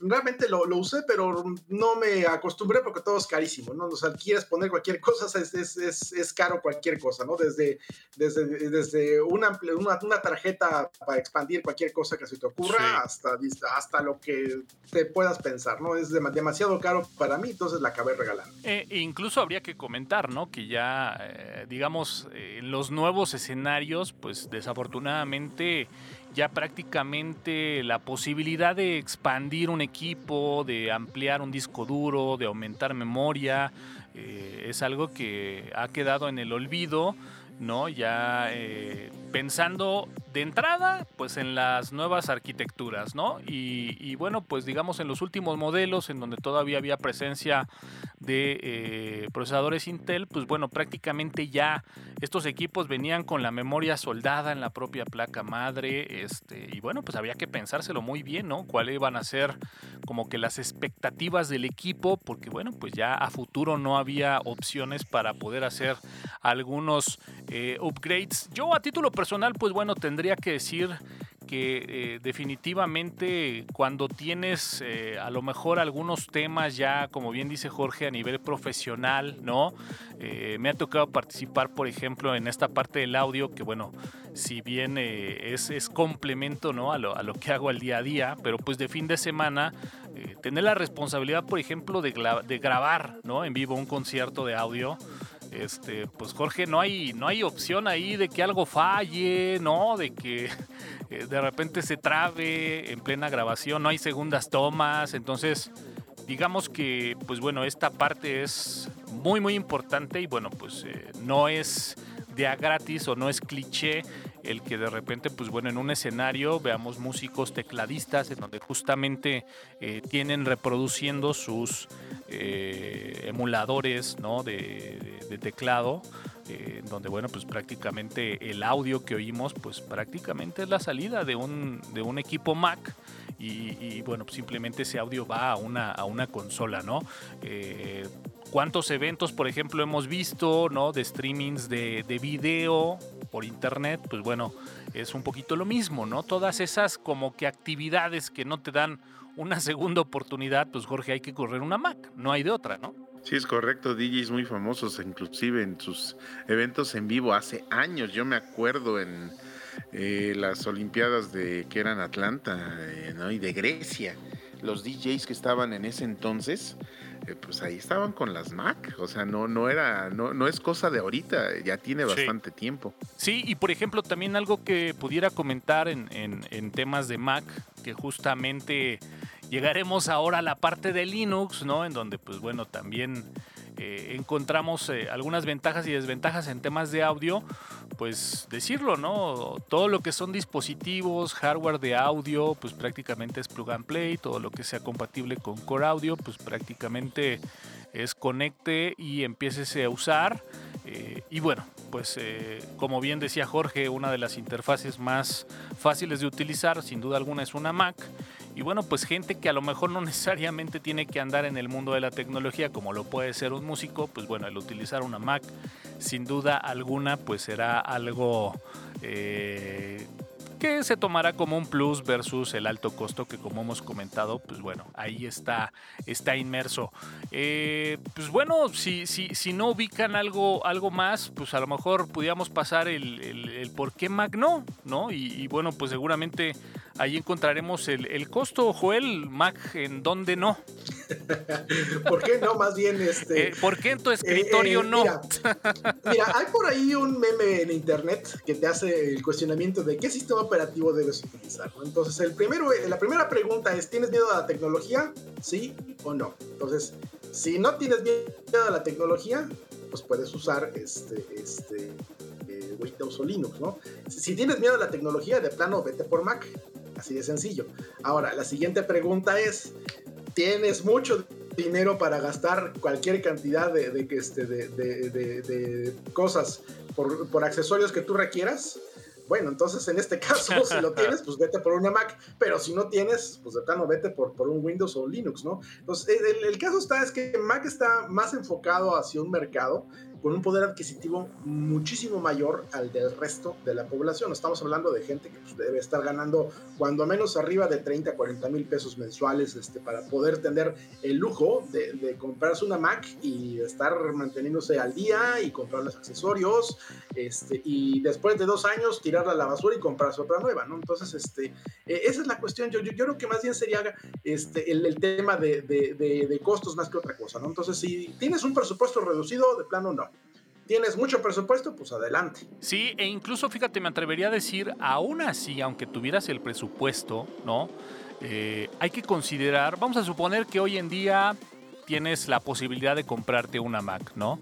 realmente lo, lo, usé, pero no me acostumbré porque todo es carísimo, ¿no? O sea, quieres poner cualquier cosa, es, es, es, caro cualquier cosa, ¿no? Desde, desde, desde una, una, una, tarjeta para expandir cualquier cosa que se te ocurra hasta, hasta lo que te puedas pensar, ¿no? Es demasiado caro para mí, entonces la acabé regalando.
Eh, incluso habría que comentar, ¿no? Que ya, eh, digamos, en los nuevos escenarios, pues desafortunadamente ya prácticamente la posibilidad de expandir un equipo, de ampliar un disco duro, de aumentar memoria, eh, es algo que ha quedado en el olvido, ¿no? Ya eh, pensando de entrada, pues en las nuevas arquitecturas, ¿no? Y, bueno, pues digamos en los últimos modelos en donde todavía había presencia de eh, procesadores Intel, pues bueno, prácticamente ya estos equipos venían con la memoria soldada en la propia placa madre, este, y bueno, pues había que pensárselo muy bien, ¿no? Cuáles iban a ser como que las expectativas del equipo, porque bueno, pues ya a futuro no había opciones para poder hacer algunos eh, upgrades. Yo a título personal, pues bueno, tendría que decir que eh, definitivamente cuando tienes eh, a lo mejor algunos temas ya, como bien dice Jorge, a nivel profesional, ¿no? Eh, me ha tocado participar, por ejemplo, en esta parte del audio, que bueno, si bien es, es, complemento, ¿no? A lo, a lo, que hago al día a día, pero pues de fin de semana, tener la responsabilidad, por ejemplo, de, de grabar, ¿no? En vivo un concierto de audio este, pues Jorge, no hay, no hay opción ahí de que algo falle, ¿no? De que eh, de repente se trabe en plena grabación, no hay segundas tomas, entonces digamos que, pues bueno, esta parte es muy, muy importante y bueno, pues eh, no es de a gratis o no es cliché el que de repente, pues bueno, en un escenario veamos músicos tecladistas en donde justamente eh, tienen reproduciendo sus eh, emuladores ¿no? de, teclado, eh, donde bueno, pues prácticamente el audio que oímos, pues prácticamente es la salida de un, de un equipo Mac. Y, bueno, pues simplemente ese audio va a una, a una consola, ¿no? cuántos eventos, por ejemplo, hemos visto, ¿no? De streamings de, de, video por internet, pues bueno, es un poquito lo mismo, ¿no? Todas esas como que actividades que no te dan una segunda oportunidad, pues Jorge, hay que correr una Mac, no hay de otra, ¿no?
Sí, es correcto, DJs muy famosos, inclusive en sus eventos en vivo hace años, yo me acuerdo en eh, las Olimpiadas de que eran Atlanta eh, ¿no? y de Grecia, los DJs que estaban en ese entonces, eh, pues ahí estaban con las Mac, o sea, no, no era, no, no es cosa de ahorita, ya tiene bastante tiempo.
Sí, y por ejemplo, también algo que pudiera comentar en, temas de Mac, que justamente llegaremos ahora a la parte de Linux, ¿no? En donde, pues bueno, también eh, encontramos eh, algunas ventajas y desventajas en temas de audio, pues decirlo, ¿no? Todo lo que son dispositivos, hardware de audio, pues prácticamente es plug and play, todo lo que sea compatible con Core Audio, pues prácticamente es conecte y empieces a usar. Eh, y bueno, pues como bien decía Jorge, una de las interfaces más fáciles de utilizar, sin duda alguna, es una Mac. Y bueno, pues gente que a lo mejor no necesariamente tiene que andar en el mundo de la tecnología como lo puede ser un músico, pues bueno, el utilizar una Mac sin duda alguna pues será algo eh, que se tomará como un plus versus el alto costo que como hemos comentado, pues bueno, ahí está, está inmerso. Eh, pues bueno, si, si, si no ubican algo, algo más, pues a lo mejor pudiéramos pasar el, por qué Mac no, ¿no? y bueno, pues seguramente Ahí encontraremos el, costo, Joel, Mac, en dónde no.
¿Por qué no? Más bien, este.
Eh, ¿Por qué en tu escritorio eh, eh, no?
Mira, hay por ahí un meme en internet que te hace el cuestionamiento de qué sistema operativo debes utilizar. Entonces, primero, la primera pregunta es: ¿tienes miedo a la tecnología? ¿Sí o no? Entonces, si no tienes miedo a la tecnología, pues puedes usar este, este, Windows o Linux. Si tienes miedo a la tecnología, de plano, vete por Mac. Así de sencillo. Ahora, la siguiente pregunta es, ¿tienes mucho dinero para gastar cualquier cantidad de, de, este, de cosas por, por, accesorios que tú requieras? Bueno, entonces en este caso, si lo tienes, pues vete por una Mac, pero si no tienes, pues de plano vete por, por un Windows o Linux, ¿no? Entonces, el, el, caso está es que Mac está más enfocado hacia un mercado con un poder adquisitivo muchísimo mayor al del resto de la población. Estamos hablando de gente que pues, debe estar ganando cuando menos arriba de 30, 40 mil pesos mensuales este, para poder tener el lujo de, comprarse una Mac y estar manteniéndose al día y comprar los accesorios este, y después de dos años tirarla a la basura y comprarse otra nueva, ¿no? Entonces, este, e, esa es la cuestión. Yo, yo, creo que más bien sería este, el, el tema de, de, de costos más que otra cosa, ¿no? Entonces, si tienes un presupuesto reducido, de plano no tienes mucho presupuesto, pues adelante.
Sí, e incluso fíjate, me atrevería a decir, aún así, aunque tuvieras el presupuesto, ¿no? Eh, hay que considerar, vamos a suponer que hoy en día tienes la posibilidad de comprarte una Mac, ¿no?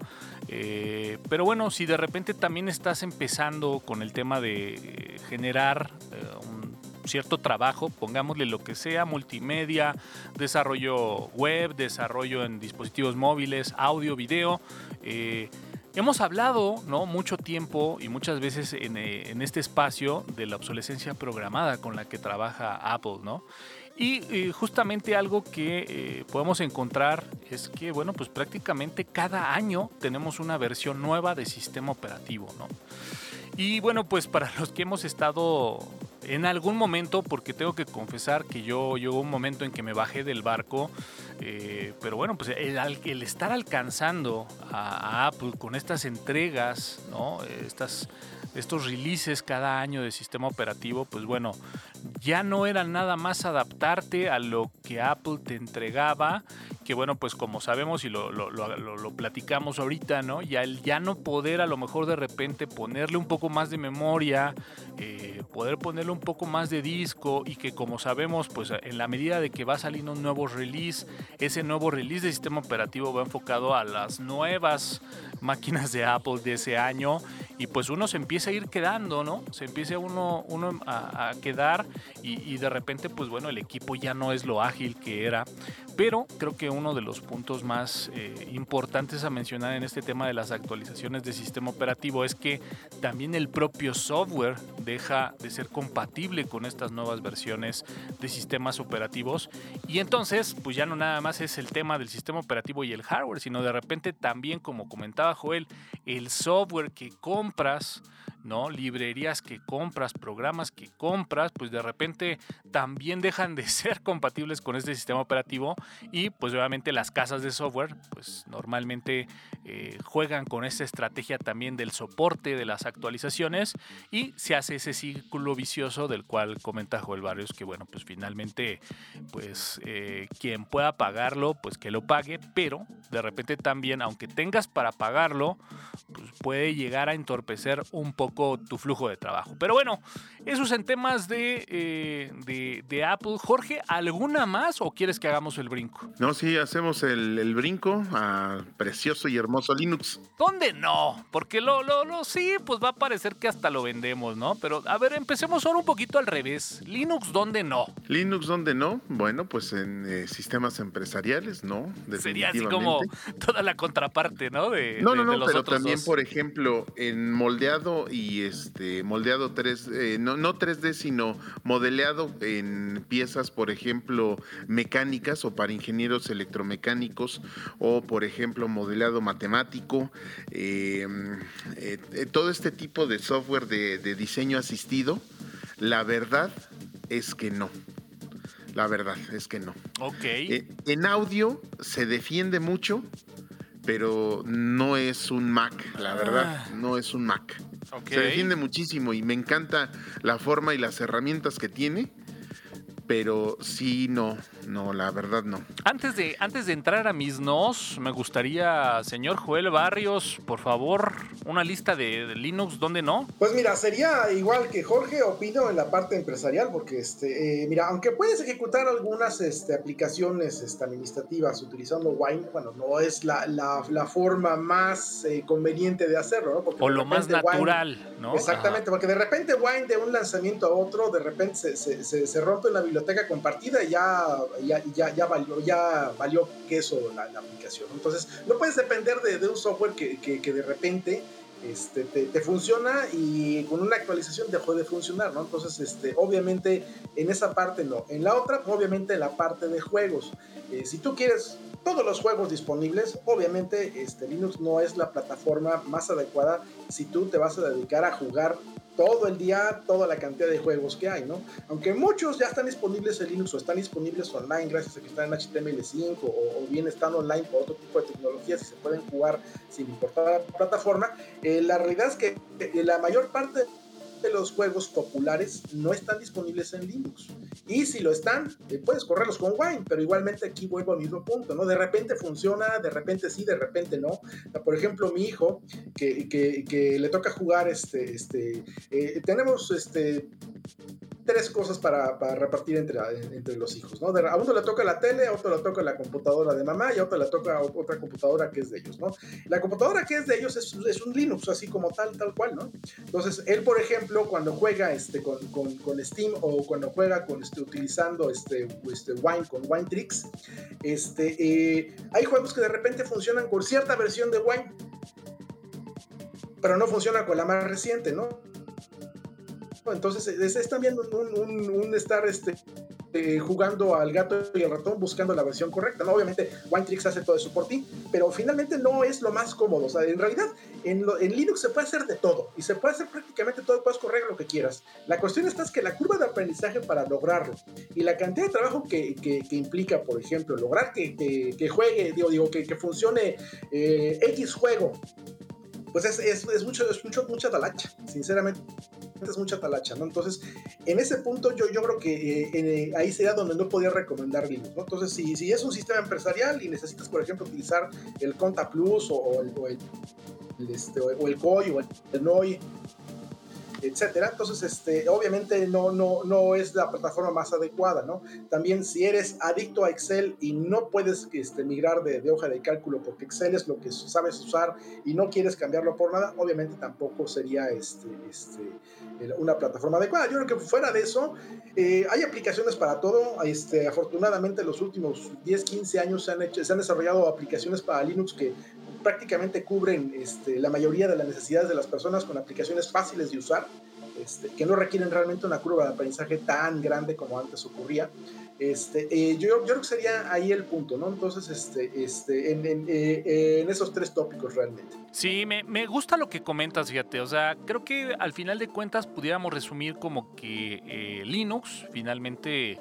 Eh, pero bueno, si de repente también estás empezando con el tema de generar eh, un cierto trabajo, pongámosle lo que sea, multimedia, desarrollo web, desarrollo en dispositivos móviles, audio, video, Hemos hablado ¿no? mucho tiempo y muchas veces en, eh, este espacio de la obsolescencia programada con la que trabaja Apple, ¿no? Y justamente algo que eh, podemos encontrar es que, bueno, pues prácticamente cada año tenemos una versión nueva de sistema operativo, ¿no? Y bueno, pues para los que hemos estado en algún momento, porque tengo que confesar que yo llegó un momento en que me bajé del barco, eh, pero bueno, pues el, estar alcanzando a, Apple con estas entregas, ¿no? Estas, estos releases cada año de sistema operativo, pues bueno, ya no era nada más adaptarte a lo que Apple te entregaba, que bueno, pues como sabemos y lo, lo, platicamos ahorita, ¿no? Ya el ya no poder a lo mejor de repente ponerle un poco más de memoria, eh, poder ponerle un poco más de disco y que como sabemos, pues en la medida de que va saliendo un nuevo release, ese nuevo release de sistema operativo va enfocado a las nuevas máquinas de Apple de ese año y pues uno se empieza a ir quedando, ¿no? Se empieza uno, uno a, quedar y, de repente pues bueno, el equipo ya no es lo ágil que era, pero creo que uno de los puntos más eh, importantes a mencionar en este tema de las actualizaciones de sistema operativo es que también el propio software deja de ser compatible con estas nuevas versiones de sistemas operativos y entonces pues ya no nada más es el tema del sistema operativo y el hardware, sino de repente también como comentaba El software que compras ¿no? Librerías que compras, programas que compras, pues de repente también dejan de ser compatibles con este sistema operativo y pues obviamente las casas de software pues normalmente eh, juegan con esta estrategia también del soporte de las actualizaciones y se hace ese círculo vicioso del cual comenta Joel Barrios que bueno pues finalmente pues eh, quien pueda pagarlo pues que lo pague pero de repente también aunque tengas para pagarlo pues puede llegar a entorpecer un poco tu flujo de trabajo. Pero bueno, esos en temas de, eh, de, Apple. Jorge, ¿alguna más o quieres que hagamos el brinco?
No, sí, hacemos el, brinco a precioso y hermoso Linux.
¿Dónde no? Porque lo, lo, lo, sí, pues va a parecer que hasta lo vendemos, ¿no? Pero a ver, empecemos ahora un poquito al revés. Linux, ¿dónde no?
Linux, ¿dónde no? Bueno, pues en eh, sistemas empresariales, ¿no?
Sería así como toda la contraparte, ¿no? De,
no, no, no, pero también, por ejemplo, en moldeado y este moldeado 3, eh, no, no 3D, sino modeleado en piezas, por ejemplo, mecánicas o para ingenieros electromecánicos o, por ejemplo, modelado matemático. Em, eh, todo este tipo de software de, diseño asistido, la verdad es que no. La verdad es que no.
Ok.
Eh, en audio se defiende mucho, pero no es un Mac, la verdad, ah. no es un Mac. Se defiende muchísimo y me encanta la forma y las herramientas que tiene pero sí, no, no, la verdad no.
Antes de, antes de entrar a mis nos, me gustaría, señor Joel Barrios, por favor, una lista de, Linux, ¿dónde no?
Pues mira, sería igual que Jorge, opino en la parte empresarial, porque, este, eh, mira, aunque puedes ejecutar algunas este, aplicaciones este, administrativas utilizando Wine, bueno, no es la, la, forma más eh, conveniente de hacerlo, ¿no?
o lo más natural, ¿no?
Exactamente, porque de repente Wine de un lanzamiento a otro, de repente se, se, se, se rompe la biblioteca biblioteca compartida ya, ya, ya, ya, valió, ya valió queso la, la aplicación. Entonces, no puedes depender de, un software que, que, de repente este, te, funciona y con una actualización dejó de funcionar, ¿no? Entonces, este, obviamente, en esa parte no. En la otra, obviamente, en la parte de juegos. Eh, si tú quieres todos los juegos disponibles, obviamente este, Linux no es la plataforma más adecuada si tú te vas a dedicar a jugar todo el día toda la cantidad de juegos que hay, ¿no? Aunque muchos ya están disponibles en Linux o están disponibles online gracias a que están en HTML5 o, bien están online por otro tipo de tecnologías y se pueden jugar sin importar la plataforma, eh, la realidad es que eh, la mayor parte los juegos populares no están disponibles en Linux. Y si lo están, eh, puedes correrlos con Wine, pero igualmente aquí vuelvo al mismo punto, ¿no? De repente funciona, de repente sí, de repente no. Por ejemplo, mi hijo, que, que, le toca jugar, este, este, eh, tenemos este tres cosas para, para repartir entre, entre, los hijos, ¿no? a uno le toca la tele, a otro le toca la computadora de mamá y a otro le toca otra computadora que es de ellos, ¿no? La computadora que es de ellos es, es un Linux, así como tal, tal cual, ¿no? Entonces, él, por ejemplo, cuando juega este, con, con, con Steam o cuando juega con, este, utilizando este, este Wine, con Wine Tricks, este, eh, hay juegos que de repente funcionan con cierta versión de Wine, pero no funciona con la más reciente, ¿no? Entonces es, también un, estar este, eh, jugando al gato y al ratón buscando la versión correcta. ¿no? Obviamente OneTrix hace todo eso por ti, pero finalmente no es lo más cómodo. O sea, en realidad en, Linux se puede hacer de todo y se puede hacer prácticamente todo, puedes correr lo que quieras. La cuestión está es que la curva de aprendizaje para lograrlo y la cantidad de trabajo que, implica, por ejemplo, lograr que, juegue, digo, digo que, funcione eh, X juego pues es, es, mucho, es mucho, mucha talacha, sinceramente es mucha talacha, ¿no? Entonces, en ese punto yo, yo creo que eh, eh, ahí sería donde no podía recomendar Linux, ¿no? Entonces, si, si es un sistema empresarial y necesitas, por ejemplo, utilizar el Conta Plus o, el, o el, este, o el COI o el, NOI, etcétera. Entonces, este, obviamente no, no, no es la plataforma más adecuada, ¿no? También si eres adicto a Excel y no puedes este, migrar de, hoja de cálculo porque Excel es lo que sabes usar y no quieres cambiarlo por nada, obviamente tampoco sería este, este, una plataforma adecuada. Yo creo que fuera de eso, eh, hay aplicaciones para todo. Este, afortunadamente, los últimos 10, 15 años se han, hecho, se han desarrollado aplicaciones para Linux que prácticamente cubren este, la mayoría de las necesidades de las personas con aplicaciones fáciles de usar, este, que no requieren realmente una curva de aprendizaje tan grande como antes ocurría. Este, eh, yo, yo, creo que sería ahí el punto, ¿no? Entonces, este, este, en, en, eh, en esos tres tópicos realmente.
Sí, me, me, gusta lo que comentas, fíjate. O sea, creo que al final de cuentas pudiéramos resumir como que eh, Linux finalmente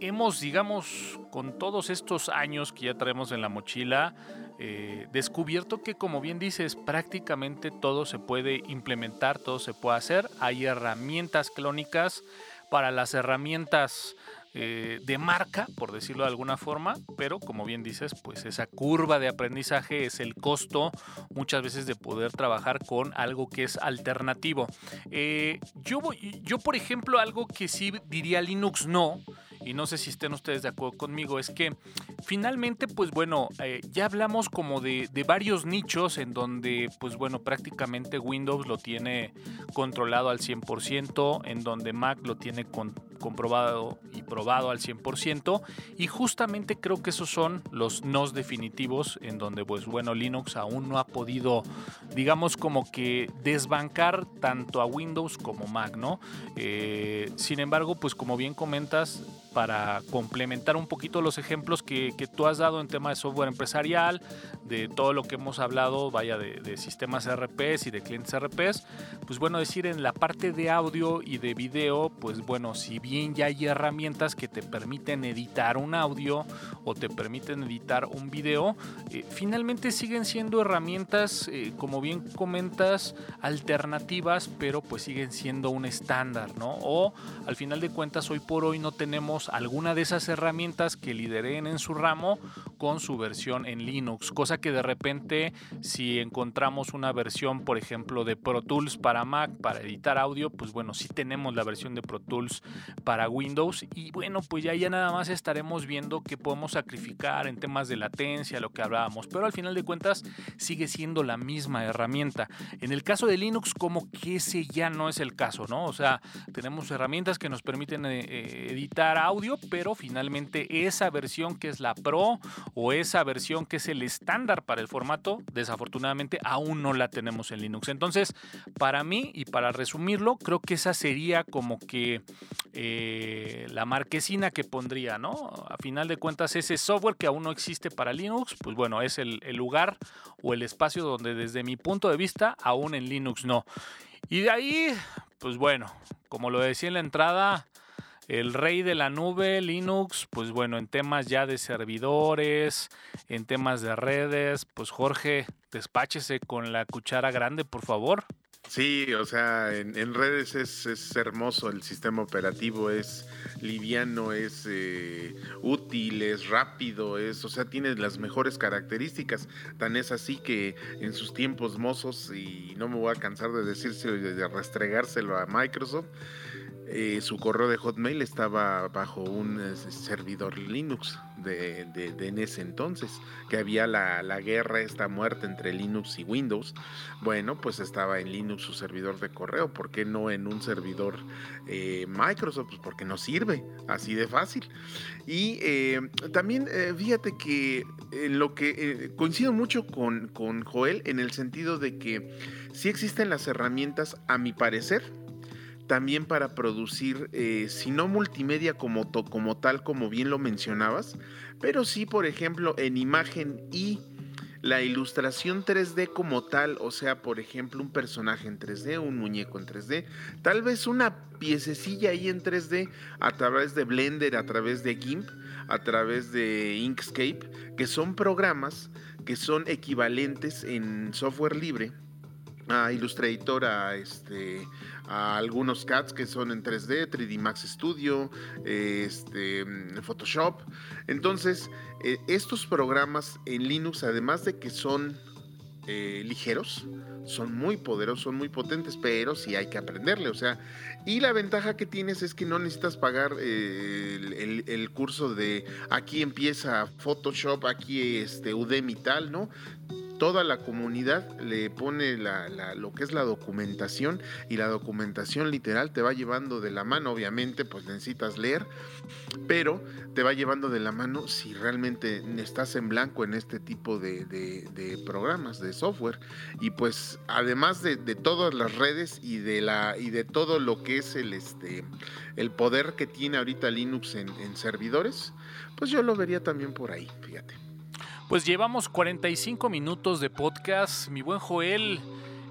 hemos, digamos, con todos estos años que ya traemos en la mochila, eh, descubierto que, como bien dices, prácticamente todo se puede implementar, todo se puede hacer. Hay herramientas clónicas para las herramientas eh, de marca, por decirlo de alguna forma, pero como bien dices, pues esa curva de aprendizaje es el costo muchas veces de poder trabajar con algo que es alternativo. Eh, yo, yo, por ejemplo, algo que sí diría Linux no, y no sé si estén ustedes de acuerdo conmigo, es que finalmente, pues bueno, eh, ya hablamos como de, de, varios nichos en donde, pues bueno, prácticamente Windows lo tiene controlado al 100%, en donde Mac lo tiene comprobado y probado al 100%, y justamente creo que esos son los nos definitivos en donde, pues bueno, Linux aún no ha podido, digamos, como que desbancar tanto a Windows como Mac, ¿no? Eh, sin embargo, pues como bien comentas, para complementar un poquito los ejemplos que, que, tú has dado en tema de software empresarial, de todo lo que hemos hablado, vaya, de, de, sistemas RPs y de clientes RPs, pues bueno, decir en la parte de audio y de video, pues bueno, si bien ya hay herramientas que te permiten editar un audio o te permiten editar un video, eh, finalmente siguen siendo herramientas, eh, como bien comentas, alternativas, pero pues siguen siendo un estándar, ¿no? O al final de cuentas, hoy por hoy no tenemos alguna de esas herramientas que lideren en su ramo con su versión en Linux, cosa que de repente si encontramos una versión, por ejemplo, de Pro Tools para Mac para editar audio, pues bueno, sí tenemos la versión de Pro Tools para Windows y bueno, pues ya, nada más estaremos viendo que podemos sacrificar en temas de latencia, lo que hablábamos, pero al final de cuentas sigue siendo la misma herramienta. En el caso de Linux, como que ese ya no es el caso, ¿no? O sea, tenemos herramientas que nos permiten eh, editar audio, pero finalmente esa versión que es la Pro o esa versión que es el estándar para el formato, desafortunadamente aún no la tenemos en Linux. Entonces, para mí y para resumirlo, creo que esa sería como que eh, la marquesina que pondría, ¿no? A final de cuentas, ese software que aún no existe para Linux, pues bueno, es el lugar o el espacio donde desde mi punto de vista, aún en Linux no. Y de ahí, pues bueno, como lo decía en la entrada, el rey de la nube, Linux, pues bueno, en temas ya de servidores, en temas de redes, pues Jorge, despáchese con la cuchara grande, por favor.
Sí, o sea, en, redes es, es, hermoso el sistema operativo, es liviano, es eh, útil, es rápido, es, o sea, tiene las mejores características. Tan es así que en sus tiempos mozos, y no me voy a cansar de decírselo y de restregárselo a Microsoft, eh, su correo de Hotmail estaba bajo un eh, servidor Linux de, de, de, en ese entonces, que había la, la, guerra, esta muerte entre Linux y Windows. Bueno, pues estaba en Linux su servidor de correo, ¿por qué no en un servidor eh, Microsoft? Pues porque no sirve, así de fácil. Y eh, también fíjate que en lo que coincido mucho con, con Joel en el sentido de que sí existen las herramientas, a mi parecer, también para producir, eh, si no multimedia como, to, como tal, como bien lo mencionabas, pero sí, por ejemplo, en imagen y la ilustración 3D como tal, o sea, por ejemplo, un personaje en 3D, un muñeco en 3D, tal vez una piececilla ahí en 3D a través de Blender, a través de GIMP, a través de Inkscape, que son programas que son equivalentes en software libre a Illustrator, a este a algunos CADs que son en 3D, 3D Max Studio, este, Photoshop. Entonces, eh, estos programas en Linux, además de que son eh, ligeros, son muy poderosos, son muy potentes, pero sí hay que aprenderle, o sea, y la ventaja que tienes es que no necesitas pagar eh, el, curso de aquí empieza Photoshop, aquí este Udemy tal, ¿no? Toda la comunidad le pone lo que es la documentación y la documentación literal te va llevando de la mano, obviamente pues necesitas leer, pero te va llevando de la mano si realmente estás en blanco en este tipo de, programas, de software. Y pues además de, todas las redes y de, la, y de todo lo que es el, este, el poder que tiene ahorita Linux en, en servidores, pues yo lo vería también por ahí, fíjate.
Pues llevamos 45 minutos de podcast. Mi buen Joel,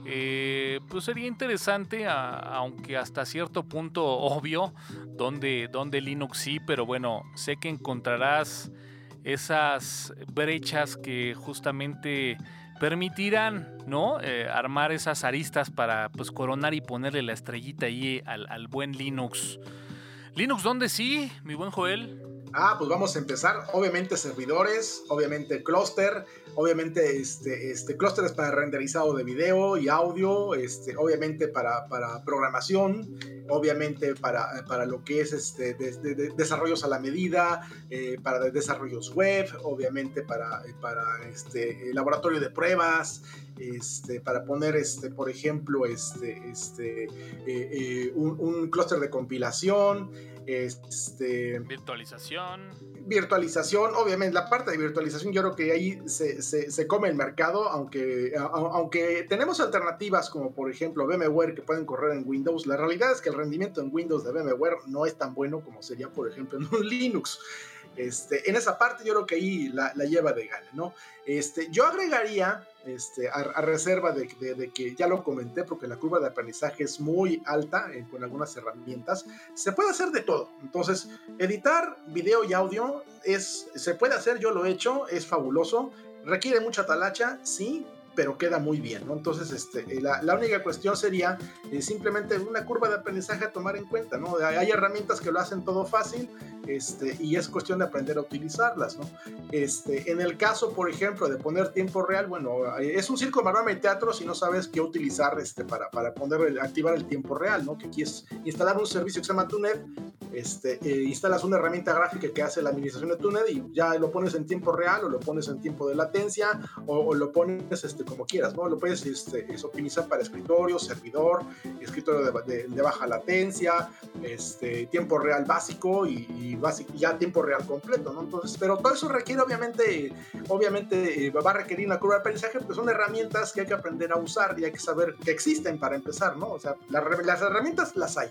eh, pues sería interesante, aunque hasta cierto punto obvio, donde, donde Linux sí, pero bueno, sé que encontrarás esas brechas que justamente permitirán ¿no? Eh, armar esas aristas para pues, coronar y ponerle la estrellita ahí al, al buen Linux. Linux, ¿dónde sí, mi buen Joel?
Ah, pues vamos a empezar. Obviamente servidores, obviamente cluster, obviamente este, este clústeres para renderizado de video y audio, este, obviamente para, para programación, obviamente para, para, lo que es este, desarrollos a la medida, eh, para desarrollos web, obviamente para, para este, laboratorio de pruebas, este, para poner, este, por ejemplo, este, este, eh, eh, un, un clúster de compilación. Este,
virtualización.
Virtualización, obviamente, la parte de virtualización yo creo que ahí se, se, come el mercado, aunque, aunque tenemos alternativas como por ejemplo VMware que pueden correr en Windows, la realidad es que el rendimiento en Windows de VMware no es tan bueno como sería por ejemplo en un Linux. Este, en esa parte yo creo que ahí la, lleva de gana, ¿no? Este, yo agregaría, este, a, reserva de, que ya lo comenté, porque la curva de aprendizaje es muy alta eh, con algunas herramientas, se puede hacer de todo. Entonces, editar video y audio se puede hacer, yo lo he hecho, es fabuloso. Requiere mucha talacha, sí, pero queda muy bien, ¿no? Entonces, este, eh, la, la única cuestión sería eh, simplemente una curva de aprendizaje a tomar en cuenta, ¿no? Hay herramientas que lo hacen todo fácil, este, y es cuestión de aprender a utilizarlas, ¿no? Este, en el caso, por ejemplo, de poner tiempo real, bueno, eh, es un circo, maroma y teatro si no sabes qué utilizar este, para, para poner, activar el tiempo real, ¿no? Que aquí es instalar un servicio que se llama TUNET, este, instalas una herramienta gráfica que hace la administración de TUNET y ya lo pones en tiempo real o lo pones en tiempo de latencia o, o lo pones este, como quieras, ¿no? Lo puedes este, optimizar para escritorio, servidor, escritorio de, baja latencia, este, tiempo real básico y, ya tiempo real completo, ¿no? Entonces, pero todo eso requiere, obviamente, obviamente eh, va a requerir una curva de aprendizaje porque son herramientas que hay que aprender a usar y hay que saber que existen para empezar, ¿no? O sea, las herramientas las hay.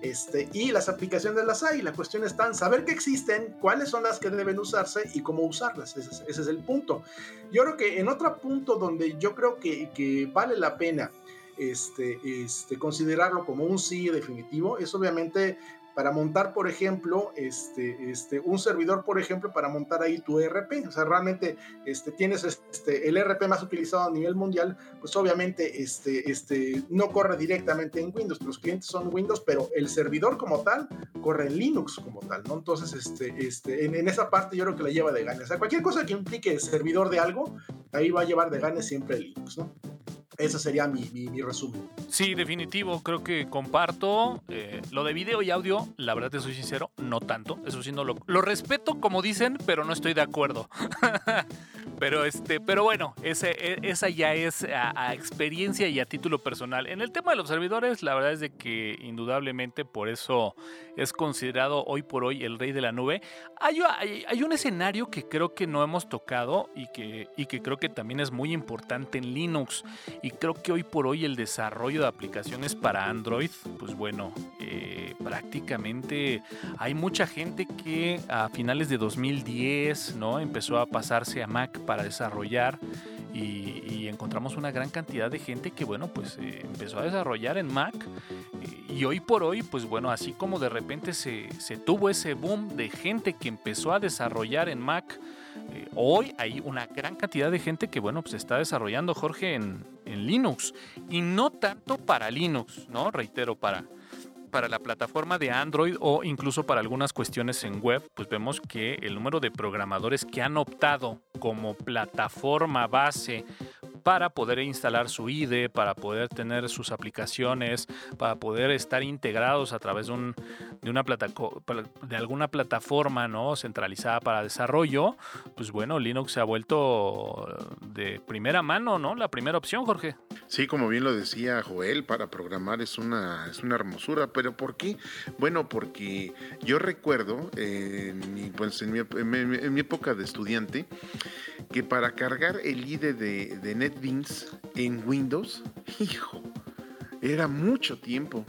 Este, y las aplicaciones las hay. La cuestión está en saber que existen, cuáles son las que deben usarse y cómo usarlas. Ese es, el punto. Yo creo que en otro punto donde yo creo que, que vale la pena este, este, considerarlo como un sí definitivo es obviamente para montar, por ejemplo, este, este, un servidor, por ejemplo, para montar ahí tu ERP. O sea, realmente este, tienes este, el ERP más utilizado a nivel mundial, pues obviamente este, este, no corre directamente en Windows. Los clientes son Windows, pero el servidor como tal corre en Linux como tal, ¿no? Entonces, este, este, en, esa parte yo creo que la lleva de ganas. O sea, cualquier cosa que implique servidor de algo, ahí va a llevar de ganas siempre Linux, ¿no? Ese sería mi, mi, resumen.
Sí, definitivo, creo que comparto. Eh, lo de video y audio, la verdad te soy sincero, no tanto. Eso sí, no lo, respeto como dicen, pero no estoy de acuerdo. Pero este, pero bueno, e, esa ya es a, experiencia y a título personal. En el tema de los servidores, la verdad es de que indudablemente por eso es considerado hoy por hoy el rey de la nube. Hay, un escenario que creo que no hemos tocado y que, y que creo que también es muy importante en Linux. Creo que hoy por hoy el desarrollo de aplicaciones para Android, pues bueno, eh, prácticamente hay mucha gente que a finales de 2010, ¿no? Empezó a pasarse a Mac para desarrollar y, encontramos una gran cantidad de gente que, bueno, pues eh, empezó a desarrollar en Mac y hoy por hoy, pues bueno, así como de repente se, tuvo ese boom de gente que empezó a desarrollar en Mac, eh, hoy hay una gran cantidad de gente que, bueno, pues está desarrollando, Jorge, en, en Linux. Y no tanto para Linux, ¿no? Reitero, para, para la plataforma de Android o incluso para algunas cuestiones en web, pues vemos que el número de programadores que han optado como plataforma base para poder instalar su IDE, para poder tener sus aplicaciones, para poder estar integrados a través de, un, de, una alguna plataforma ¿no? centralizada para desarrollo, pues bueno, Linux se ha vuelto de primera mano, ¿no? La primera opción, Jorge.
Sí, como bien lo decía Joel, para programar es una, es una hermosura, pero ¿por qué? Bueno, porque yo recuerdo en mi, pues, en mi, época de estudiante que para cargar el IDE de, de En Windows, hijo, era mucho tiempo.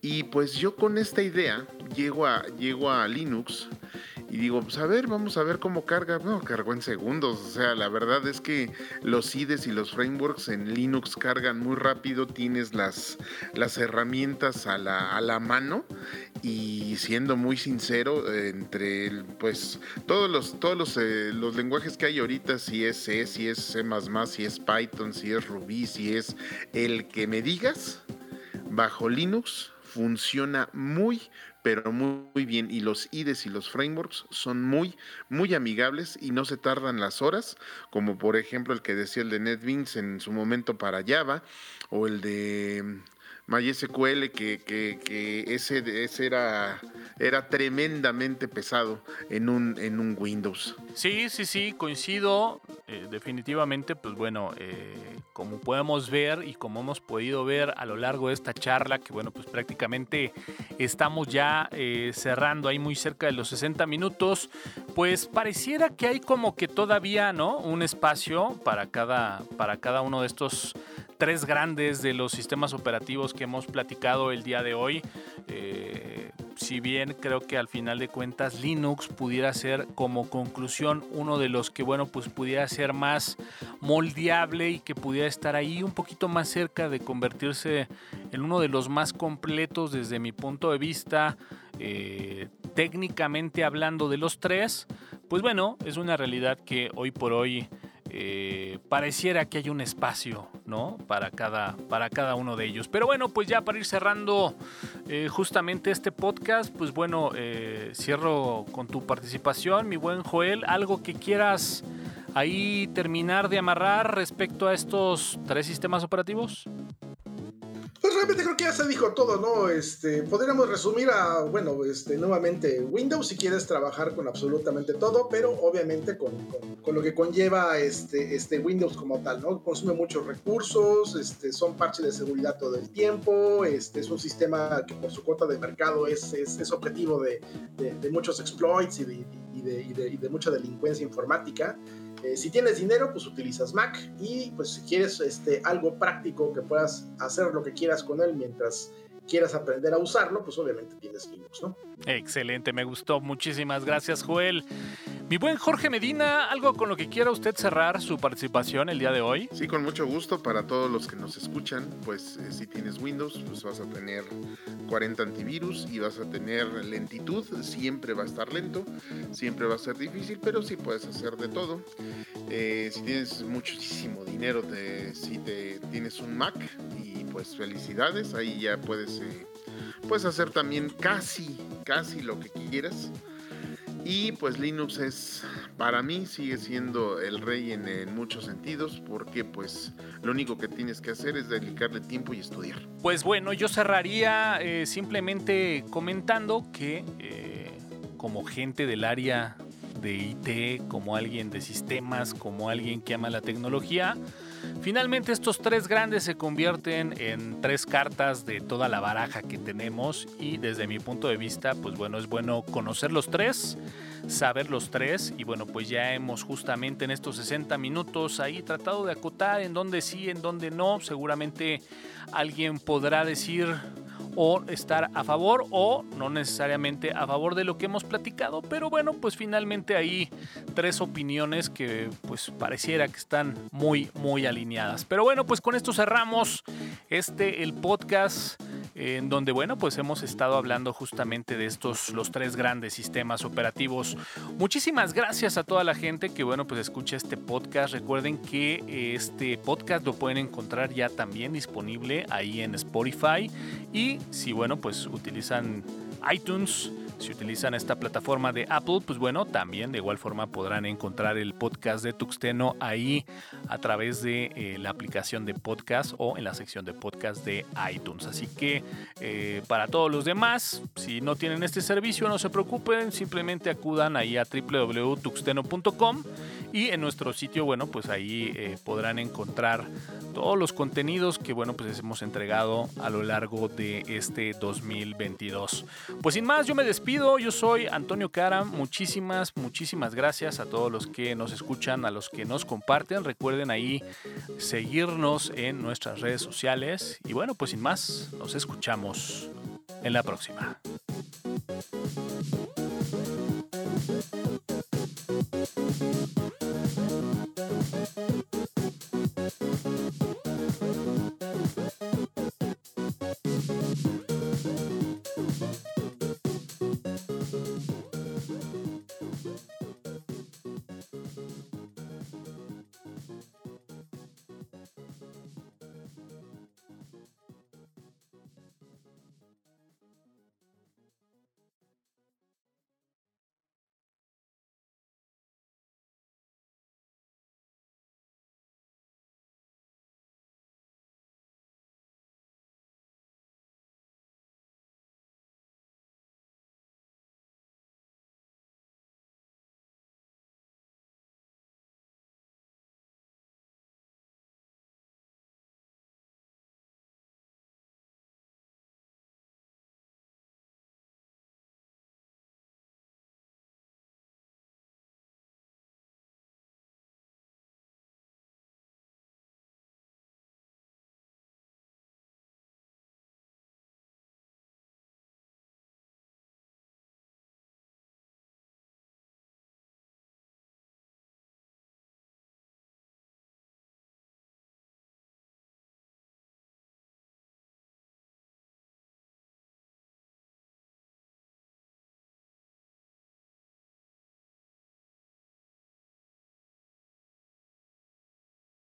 Y pues yo con esta idea llego a, llego a Linux y digo, pues a ver, vamos a ver cómo carga. No, cargó en segundos. O sea, la verdad es que los IDEs y los frameworks en Linux cargan muy rápido. Tienes las, las herramientas a la, a la mano. Y siendo muy sincero, entre pues todos los, todos los, eh, los lenguajes que hay ahorita, si es C, si es C, si es Python, si es Ruby, si es el que me digas, bajo Linux funciona muy, pero muy bien. Y los IDEs y los frameworks son muy, muy amigables y no se tardan las horas, como por ejemplo el que decía el de NetBeans en su momento para Java, o el de MySQL, que, que, que ese, ese era, era tremendamente pesado en un, en un Windows.
Sí, sí, sí, coincido. Eh, definitivamente, pues bueno, eh, como podemos ver y como hemos podido ver a lo largo de esta charla, que bueno, pues prácticamente estamos ya eh, cerrando ahí muy cerca de los 60 minutos, pues pareciera que hay como que todavía, ¿no? Un espacio para cada, para cada uno de estos tres grandes de los sistemas operativos que hemos platicado el día de hoy. Eh, si bien creo que al final de cuentas Linux pudiera ser como conclusión uno de los que bueno pues pudiera ser más moldeable y que pudiera estar ahí un poquito más cerca de convertirse en uno de los más completos desde mi punto de vista eh, técnicamente hablando de los tres pues bueno es una realidad que hoy por hoy eh, pareciera que hay un espacio, ¿no? Para cada, para cada uno de ellos. Pero bueno, pues ya para ir cerrando eh, justamente este podcast, pues bueno, eh, cierro con tu participación, mi buen Joel. ¿Algo que quieras ahí terminar de amarrar respecto a estos tres sistemas operativos?
Pues realmente creo que ya se dijo todo, ¿no? Este, podríamos resumir a, bueno, este, nuevamente Windows si quieres trabajar con absolutamente todo, pero obviamente con, con, lo que conlleva este, este Windows como tal, ¿no? Consume muchos recursos, este, son parches de seguridad todo el tiempo, este, es un sistema que por su cuota de mercado es, es, objetivo de, de, muchos exploits y de, y de, y de mucha delincuencia informática. Eh, si tienes dinero, pues utilizas Mac y pues si quieres este, algo práctico que puedas hacer lo que quieras con él mientras quieras aprender a usarlo, pues obviamente tienes Linux, ¿no?
Excelente, me gustó. Muchísimas gracias, Joel. Mi buen Jorge Medina, ¿algo con lo que quiera usted cerrar su participación el día de hoy?
Sí, con mucho gusto para todos los que nos escuchan. Pues eh, si tienes Windows, pues vas a tener 40 antivirus y vas a tener lentitud. Siempre va a estar lento, siempre va a ser difícil, pero sí puedes hacer de todo. Eh, si tienes muchísimo dinero, si te, tienes un Mac y pues felicidades, ahí ya puedes, eh, puedes hacer también casi, casi lo que quieras. Y pues Linux es, para mí, sigue siendo el rey en, muchos sentidos, porque pues lo único que tienes que hacer es dedicarle tiempo y estudiar.
Pues bueno, yo cerraría eh, simplemente comentando que como gente del área de IT, como alguien de sistemas, como alguien que ama la tecnología. Finalmente estos tres grandes se convierten en tres cartas de toda la baraja que tenemos y desde mi punto de vista, pues bueno, es bueno conocer los tres, saber los tres y bueno, pues ya hemos justamente en estos 60 minutos ahí tratado de acotar en dónde sí, en dónde no. Seguramente alguien podrá decir o estar a favor o no necesariamente a favor de lo que hemos platicado, pero bueno, pues finalmente hay tres opiniones que pues pareciera que están muy muy alineadas. Pero bueno, pues con esto cerramos este el podcast en donde, bueno, pues hemos estado hablando justamente de estos, los tres grandes sistemas operativos. Muchísimas gracias a toda la gente que, bueno, pues escucha este podcast. Recuerden que este podcast lo pueden encontrar ya también disponible ahí en Spotify. Y si, bueno, pues utilizan iTunes, Si utilizan esta plataforma de Apple, pues bueno, también de igual forma podrán encontrar el podcast de Tuxteno ahí a través de eh, la aplicación de podcast o en la sección de podcast de iTunes. Así que eh, para todos los demás, si no tienen este servicio, no se preocupen, simplemente acudan ahí a www.tuxteno.com y en nuestro sitio, bueno, pues ahí eh, podrán encontrar todos los contenidos que, bueno, pues hemos entregado a lo largo de este 2022. Pues sin más, yo me Yo soy Antonio Cara. Muchísimas, muchísimas gracias a todos los que nos escuchan, a los que nos comparten. Recuerden ahí seguirnos en nuestras redes sociales. Y bueno, pues sin más, nos escuchamos en la próxima.